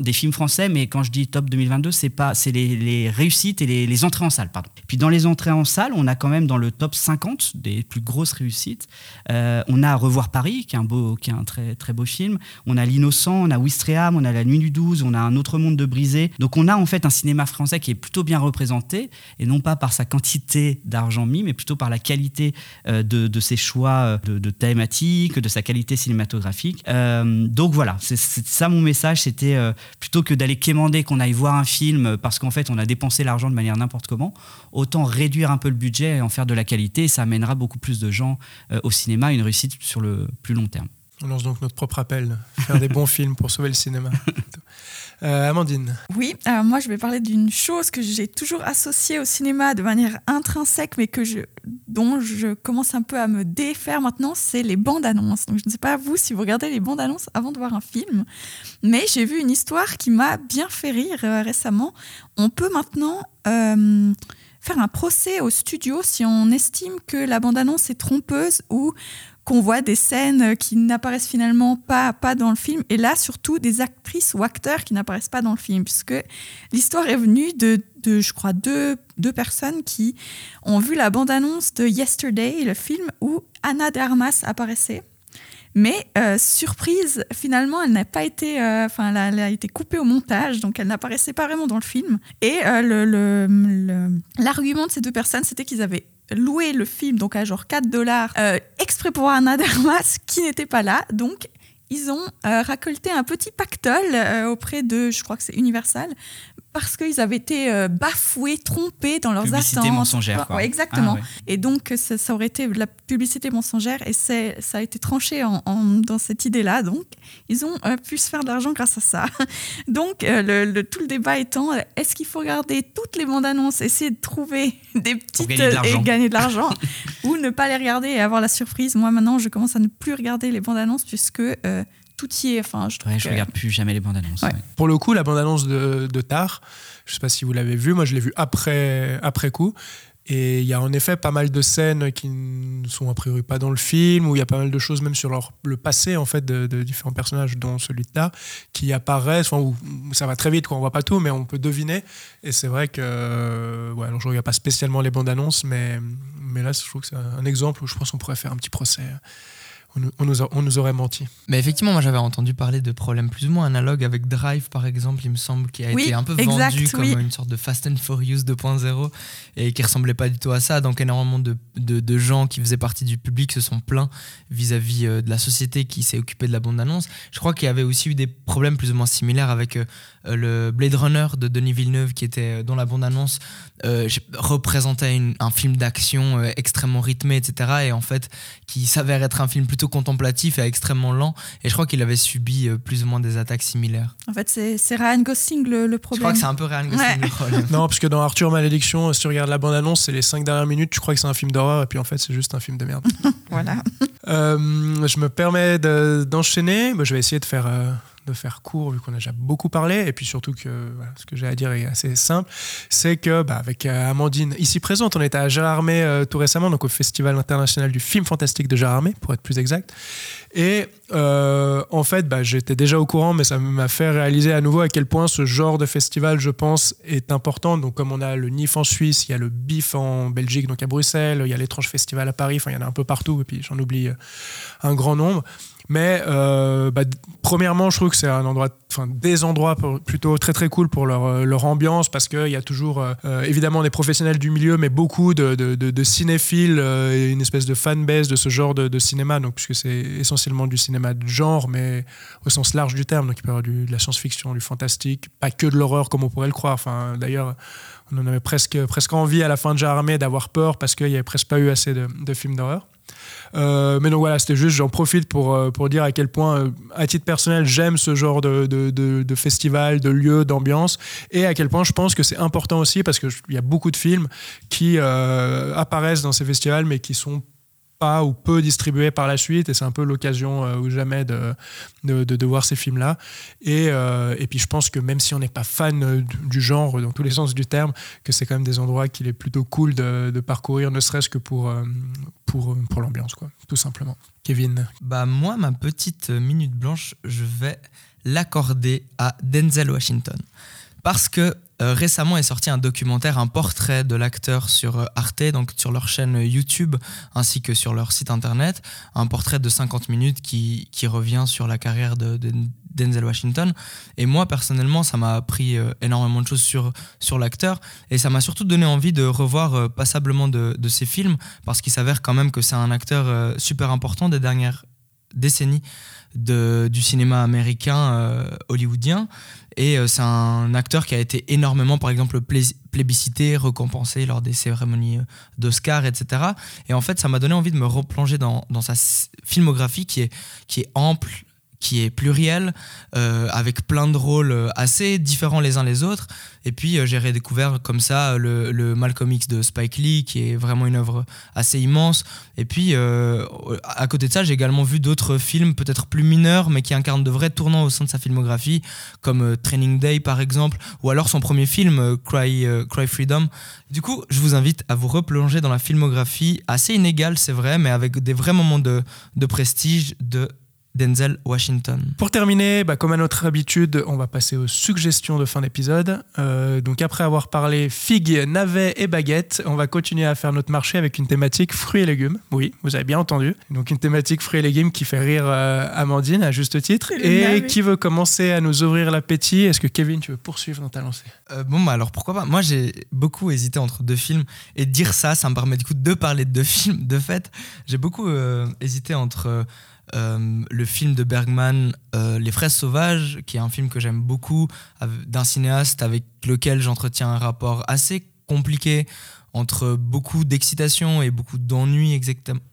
des films français, mais quand je dis top 2022, c'est pas, c'est les, réussites et les, entrées en salle, pardon. Puis dans les entrées en salle, on a quand même dans le top 50 des plus grosses réussites, euh, on a Revoir Paris, qui est un beau, qui est un très très beau film. On a L'innocent, on a Ouistreham, on a La Nuit du 12, on a Un autre monde de brisé. Donc on a en fait un cinéma français qui est plutôt bien représenté et non pas par sa quantité d'argent mis, mais plutôt par la qualité euh, de, de ses choix euh, de, thématiques, de sa qualité cinématographique. Donc voilà, c'est ça mon message. C'était euh, plutôt que d'aller quémander qu'on aille voir un film parce qu'en fait on a dépensé l'argent de manière n'importe comment, autant réduire un peu le budget et en faire de la qualité. Ça amènera beaucoup plus de gens euh, au cinéma, une réussite sur le plus long terme. On lance donc notre propre appel, faire des bons films pour sauver le cinéma. Euh, Amandine, Oui, alors moi je vais parler d'une chose que j'ai toujours associée au cinéma de manière intrinsèque, mais que je, dont je commence un peu à me défaire maintenant, c'est les bandes annonces. Donc je ne sais pas vous si vous regardez les bandes annonces avant de voir un film, mais j'ai vu une histoire qui m'a bien fait rire euh, récemment. On peut maintenant euh, faire un procès au studio si on estime que la bande annonce est trompeuse ou qu'on voit des scènes qui n'apparaissent finalement pas, pas dans le film, et là surtout des actrices ou acteurs qui n'apparaissent pas dans le film, puisque l'histoire est venue de, de, je crois, deux, deux personnes qui ont vu la bande-annonce de Yesterday, le film où Anna de Armas apparaissait. Mais euh, surprise, finalement, elle n'a pas été, euh, enfin, elle, a été coupée au montage, donc elle n'apparaissait pas vraiment dans le film. Et euh, le- l'argument de ces deux personnes, c'était qu'ils avaient loué le film donc à genre 4 dollars exprès pour Anna Dermas qui n'était pas là. Donc ils ont euh, un petit pactole euh, auprès de, je crois que c'est Universal, parce qu'ils avaient été euh, bafoués, trompés dans leurs Publicité attentes. mensongère, quoi. Ouais, exactement. Ah, ouais. Et donc, ça, ça aurait été de la publicité mensongère et ça a été tranché en, en- dans cette idée-là. Donc, ils ont euh, pu se faire de l'argent grâce à ça. Donc, euh, le, le- tout le débat étant, est-ce qu'il faut regarder toutes les bandes annonces, essayer de trouver des petites gagner de l'argent. et gagner de l'argent, ou ne pas les regarder et avoir la surprise Moi, maintenant, je commence à ne plus regarder les bandes annonces puisque euh, tout y est. Enfin, je Ouais, je que- regarde plus jamais les bandes annonces. Ouais. ouais. Pour le coup, la bande-annonce de, de Tar, je sais pas si vous l'avez vue, moi je l'ai vue après, après coup. Et il y a en effet pas mal de scènes qui ne sont a priori pas dans le film, où il y a pas mal de choses même sur leur, le passé en fait de, de différents personnages, dont celui de Tar, qui apparaissent, enfin, où, où ça va très vite, quoi, on voit pas tout, mais on peut deviner. Et c'est vrai que, euh, ouais, alors je regarde pas spécialement les bandes annonces, mais, mais là je trouve que c'est un exemple où je pense qu'on pourrait faire un petit procès. On nous, on nous a- on nous aurait menti. Mais effectivement, moi j'avais entendu parler de problèmes plus ou moins analogues avec Drive par exemple, il me semble, qui a Oui, été un peu exact, vendu comme oui. une sorte de Fast and Furious 2.0 et qui ressemblait pas du tout à ça. Donc énormément de, de- de gens qui faisaient partie du public se sont plaints vis-à-vis euh, de la société qui s'est occupée de la bande-annonce. Je crois qu'il y avait aussi eu des problèmes plus ou moins similaires avec euh, le Blade Runner de Denis Villeneuve qui était euh, dans la bande-annonce euh, représentait une- un film d'action euh, extrêmement rythmé, etc. Et en fait, qui s'avère être un film plutôt contemplatif et extrêmement lent. Et je crois qu'il avait subi euh, plus ou moins des attaques similaires. En fait, c'est, Ryan Gosling le, le Je problème. crois que c'est un peu Ryan Gosling Ouais. le problème. Non, parce que dans Arthur Malédiction, si tu regardes la bande-annonce, c'est les 5 dernières minutes, tu crois que c'est un film d'horreur, et puis en fait, c'est juste un film de merde. Voilà. Euh, je me permets de- d'enchaîner. Bah, je vais essayer de faire, euh, de faire court, vu qu'on a déjà beaucoup parlé, et puis surtout que ce que j'ai à dire est assez simple. C'est que, bah, avec euh, Amandine ici présente, on était à Gérardmer euh, tout récemment, donc au Festival international du film fantastique de Gérardmer, pour être plus exact. Et euh, en fait, bah, j'étais déjà au courant, mais ça m'a fait réaliser à nouveau à quel point ce genre de festival, je pense, est important. Donc, comme on a le NIF en Suisse, il y a le BIF en Belgique, donc à Bruxelles, il y a l'étrange festival à Paris, enfin, il y en a un peu partout, et puis j'en oublie euh, un grand nombre. Mais euh, bah, premièrement, je trouve que c'est un endroit, enfin des endroits plutôt très très cool pour leur, euh, leur ambiance parce qu'il y a toujours euh, évidemment des professionnels du milieu, mais beaucoup de, cinéphiles et une espèce de fanbase de ce genre de, cinéma. Donc puisque c'est essentiellement du cinéma de genre, mais au sens large du terme. Donc il peut y avoir de la science-fiction, du fantastique, pas que de l'horreur comme on pourrait le croire. Enfin d'ailleurs. On en avait presque, presque envie à la fin de Jarmé d'avoir peur parce qu'il n'y avait presque pas eu assez de films d'horreur. Euh, mais donc voilà, c'était juste, j'en profite pour, euh, pour dire à quel point, euh, à titre personnel, j'aime ce genre de, de, de, festival, de lieu, d'ambiance, et à quel point je pense que c'est important aussi parce qu'il y a beaucoup de films qui apparaissent dans ces festivals, mais qui sont pas ou peu distribués par la suite, et c'est un peu l'occasion euh, ou jamais de, de, voir ces films-là. Et, euh, et puis je pense que même si on n'est pas fan euh, du- genre, dans tous les sens du terme, que c'est quand même des endroits qu'il est plutôt cool de, de parcourir, ne serait-ce que pour, pour, pour l'ambiance, quoi, tout simplement. Kevin Bah moi, ma petite minute blanche, je vais l'accorder à Denzel Washington. Parce que euh, récemment est sorti un documentaire, un portrait de l'acteur sur euh, Arte, donc sur leur chaîne YouTube, ainsi que sur leur site internet. Un portrait de 50 minutes qui, qui revient sur la carrière de, de Denzel Washington. Et moi, personnellement, ça m'a appris euh, énormément de choses sur, sur l'acteur. Et ça m'a surtout donné envie de revoir passablement de, de ses films, parce qu'il s'avère quand même que c'est un acteur super important des dernières décennies de, du cinéma américain hollywoodien. Et euh, c'est un acteur qui a été énormément, par exemple, plébiscité, récompensé lors des cérémonies euh, d'Oscar, etc. Et en fait, ça m'a donné envie de me replonger dans, sa filmographie qui est, qui est ample, qui est pluriel, euh, avec plein de rôles euh, assez différents les uns les autres. Et puis euh, j'ai redécouvert comme ça le, le, X de Spike Lee, qui est vraiment une œuvre assez immense. Et puis à côté de ça, j'ai également vu d'autres films peut-être plus mineurs, mais qui incarnent de vrais tournants au sein de sa filmographie, comme Training Day par exemple, ou alors son premier film, Cry, Cry Freedom. Du coup, je vous invite à vous replonger dans la filmographie, assez inégale c'est vrai, mais avec des vrais moments de, de prestige de Denzel Washington. Pour terminer, bah, comme à notre habitude, on va passer aux suggestions de fin d'épisode. Euh, donc après avoir parlé figues, navets et baguettes, on va continuer à faire notre marché avec une thématique fruits et légumes. Oui, vous avez bien entendu. Donc une thématique fruits et légumes qui fait rire euh, Amandine à juste titre. Et qui veut commencer à nous ouvrir l'appétit Est-ce que Kevin, tu veux poursuivre dans ta lancée? Euh, Bon, bah alors pourquoi pas? Moi, j'ai beaucoup hésité entre deux films et dire ça, ça me permet du coup de parler de deux films. De fait, j'ai beaucoup hésité entre euh, le film de Bergman, euh, Les Fraises Sauvages, qui est un film que j'aime beaucoup, d'un cinéaste avec lequel j'entretiens un rapport assez compliqué entre beaucoup d'excitation et beaucoup d'ennui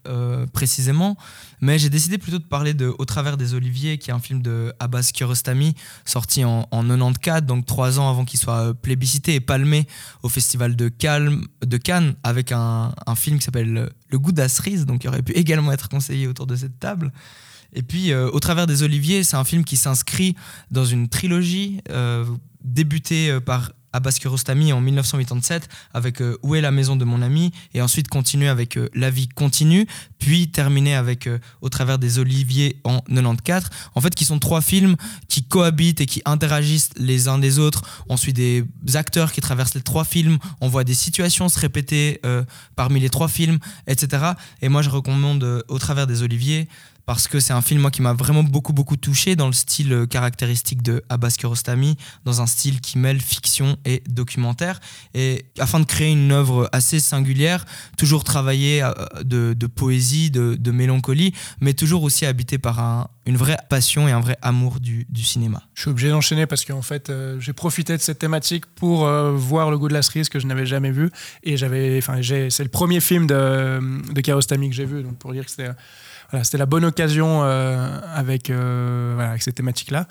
euh, précisément. Mais j'ai décidé plutôt de parler de Au travers des oliviers, qui est un film de Abbas Kiarostami, sorti en, en 94, donc trois ans avant qu'il soit plébiscité et palmé au Festival de Cannes, avec un, un film qui s'appelle Le goût d'Asris, donc qui aurait pu également être conseillé autour de cette table. Et puis, euh, Au travers des oliviers, c'est un film qui s'inscrit dans une trilogie débutée par Abbas Kiarostami en 1987 avec euh, Où est la maison de mon ami et ensuite continuer avec euh, La vie continue, puis terminer avec euh, Au travers des oliviers en 94. En fait, qui sont trois films qui cohabitent et qui interagissent les uns des autres. On suit des acteurs qui traversent les trois films, on voit des situations se répéter parmi les trois films, etc. Et moi, je recommande Au travers des oliviers parce que c'est un film qui m'a vraiment beaucoup beaucoup touché dans le style euh, caractéristique de Abbas Kiarostami, dans un style qui mêle fiction et documentaire, et afin de créer une œuvre assez singulière, toujours travaillée euh, de, poésie, de, mélancolie, mais toujours aussi habité par un, une vraie passion et un vrai amour du, du cinéma. Je suis obligé d'enchaîner parce qu'en fait, euh, j'ai profité de cette thématique pour voir Le goût de la cerise que je n'avais jamais vu, et j'avais, enfin, c'est le premier film de, de Kiarostami que j'ai vu, donc pour dire que c'était c'était la bonne occasion euh, avec, euh, avec ces thématiques-là.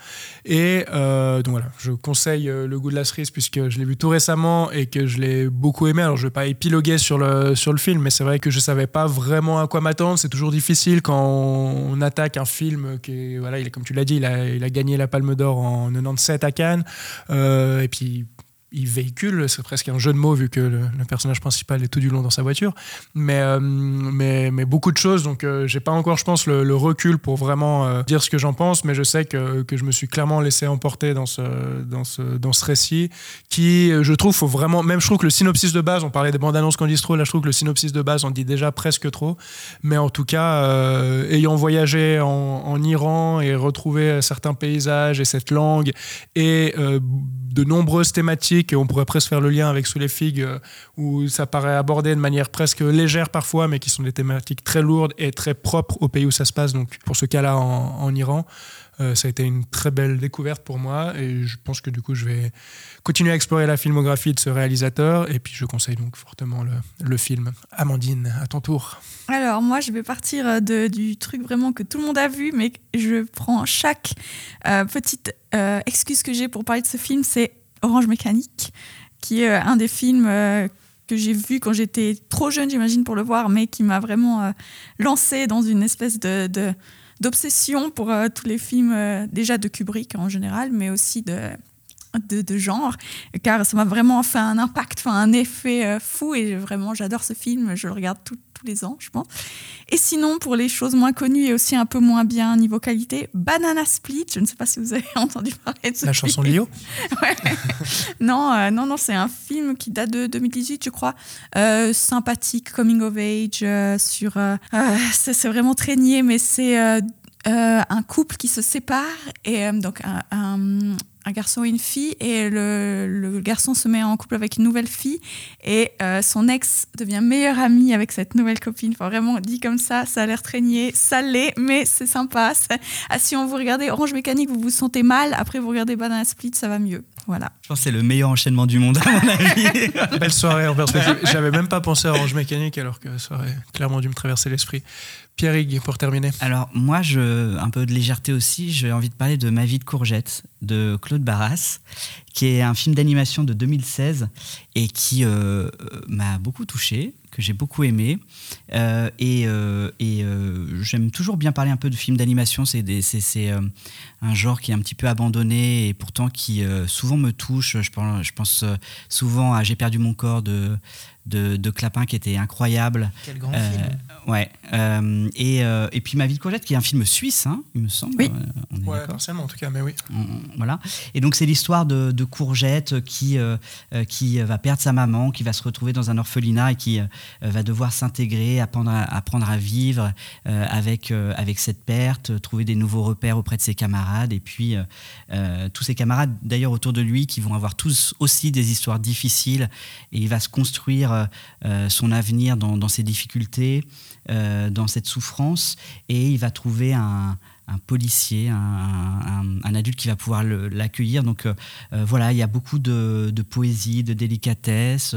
Et euh, donc voilà, je conseille Le goût de la cerise puisque je l'ai vu tout récemment et que je l'ai beaucoup aimé. Alors je ne vais pas épiloguer sur le, sur le film, mais c'est vrai que je ne savais pas vraiment à quoi m'attendre. C'est toujours difficile quand on, attaque un film qui voilà, il comme tu l'as dit, il a, il a, gagné la Palme d'Or en 97 à Cannes. et puis il véhicule, c'est presque un jeu de mots vu que le, personnage principal est tout du long dans sa voiture, mais, euh, mais, mais, beaucoup de choses, donc euh, j'ai pas encore, je pense, le, recul pour vraiment euh, dire ce que j'en pense, mais je sais que, que, je me suis clairement laissé emporter dans ce, dans ce, dans ce récit qui, je trouve, faut vraiment, même je trouve que le synopsis de base, on parlait des bandes annonces qu'on dit trop, là je trouve que le synopsis de base, on dit déjà presque trop, mais en tout cas, ayant voyagé en, Iran et retrouvé certains paysages et cette langue et de nombreuses thématiques, et on pourrait presque faire le lien avec Sous les figues, euh, où ça paraît abordé de manière presque légère parfois, mais qui sont des thématiques très lourdes et très propres au pays où ça se passe, donc pour ce cas-là en, Iran. Euh, ça a été une très belle découverte pour moi et je pense que du coup je vais continuer à explorer la filmographie de ce réalisateur et puis je conseille donc fortement le, film. Amandine, à ton tour. Alors moi je vais partir euh, du truc vraiment que tout le monde a vu mais je prends chaque petite excuse que j'ai pour parler de ce film, c'est Orange Mécanique, qui est un des films que j'ai vu quand j'étais trop jeune, j'imagine, pour le voir, mais qui m'a vraiment lancé dans une espèce de d'obsession pour euh, tous les films euh, déjà de Kubrick en général, mais aussi de, de, genre, car ça m'a vraiment fait un impact, un effet euh, fou et vraiment j'adore ce film, je le regarde tous les ans, je pense. Et sinon, pour les choses moins connues et aussi un peu moins bien niveau qualité, Banana Split, je ne sais pas si vous avez entendu parler de ce La chanson Lio Non, non, non, c'est un film qui date de 2018, je crois. sympathique, coming of age, sur... c'est vraiment très niais, mais c'est euh, un couple qui se sépare et euh, donc un, un, garçon et une fille et le, le, garçon se met en couple avec une nouvelle fille et euh, son ex devient meilleur ami avec cette nouvelle copine. Enfin, vraiment dit comme ça, ça a l'air traîné, ça l'est, mais c'est sympa. Ah, si on vous regardez Orange Mécanique, vous vous sentez mal. Après, vous regardez Banana Split, ça va mieux. Voilà. Je pense que c'est le meilleur enchaînement du monde, à mon avis. Belle soirée en perspective. J'avais même pas pensé à Orange Mécanique alors que ça aurait clairement dû me traverser l'esprit. Pierre Hig, pour terminer. Alors, moi, je, un peu de légèreté aussi, j'ai envie de parler de Ma vie de courgette de Claude Barras, qui est un film d'animation de 2016 et qui euh, m'a beaucoup touché, que j'ai beaucoup aimé. Euh, et, euh, j'aime toujours bien parler un peu de films d'animation. C'est un genre qui est un petit peu abandonné et pourtant qui souvent me touche. Je pense, je pense souvent à J'ai perdu mon corps de de, de, Clapin qui était incroyable. Quel grand film. Ouais. Euh, et, euh, et, puis Ma vie de courgette, qui est un film suisse, hein, il me semble. Oui. On est ouais, partiellement en tout cas, mais oui. voilà. Et donc c'est l'histoire de, de, Courgette qui, euh, qui va perdre sa maman, qui va se retrouver dans un orphelinat et qui va devoir s'intégrer, apprendre à, apprendre à vivre avec, avec cette perte, trouver des nouveaux repères auprès de ses camarades. Et puis tous ses camarades d'ailleurs autour de lui qui vont avoir tous aussi des histoires difficiles. Et il va se construire son avenir dans, ses difficultés. Euh, dans cette souffrance et il va trouver un, policier, un, adulte qui va pouvoir l'accueillir. Donc euh, euh, voilà, il y a beaucoup de, poésie, de délicatesse,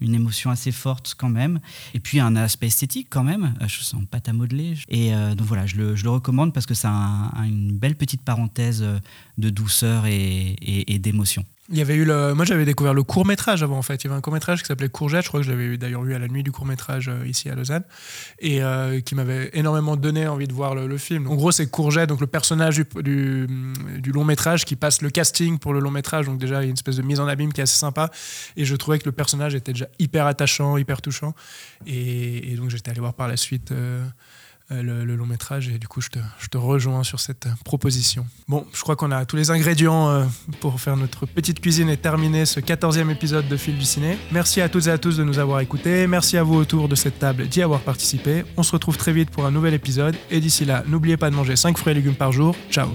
une émotion assez forte quand même, et puis un aspect esthétique quand même, je sens pâte à modeler. Et donc voilà, je le, recommande parce que c'est une belle petite parenthèse de douceur et d'émotion. Il y avait eu le... Moi, j'avais découvert le court métrage avant, en fait. Il y avait un court métrage qui s'appelait Courgette. Je crois que je l'avais d'ailleurs vu à la nuit du court métrage euh, ici à Lausanne. Et euh, qui m'avait énormément donné envie de voir le, film. En gros, c'est Courgette, donc le personnage du, du, long métrage qui passe le casting pour le long métrage. Donc, déjà, il y a une espèce de mise en abîme qui est assez sympa. Et je trouvais que le personnage était déjà hyper attachant, hyper touchant. Et, donc, j'étais allé voir par la suite. Euh, euh, le, long métrage. Et du coup, je te, je te, rejoins sur cette euh, proposition. Bon, je crois qu'on a tous les ingrédients euh, pour faire notre petite cuisine et terminer ce 14e épisode de Fil du Ciné. Merci à toutes et à tous de nous avoir écoutés. Merci à vous autour de cette table d'y avoir participé. On se retrouve très vite pour un nouvel épisode. Et d'ici là, n'oubliez pas de manger 5 fruits et légumes par jour. Ciao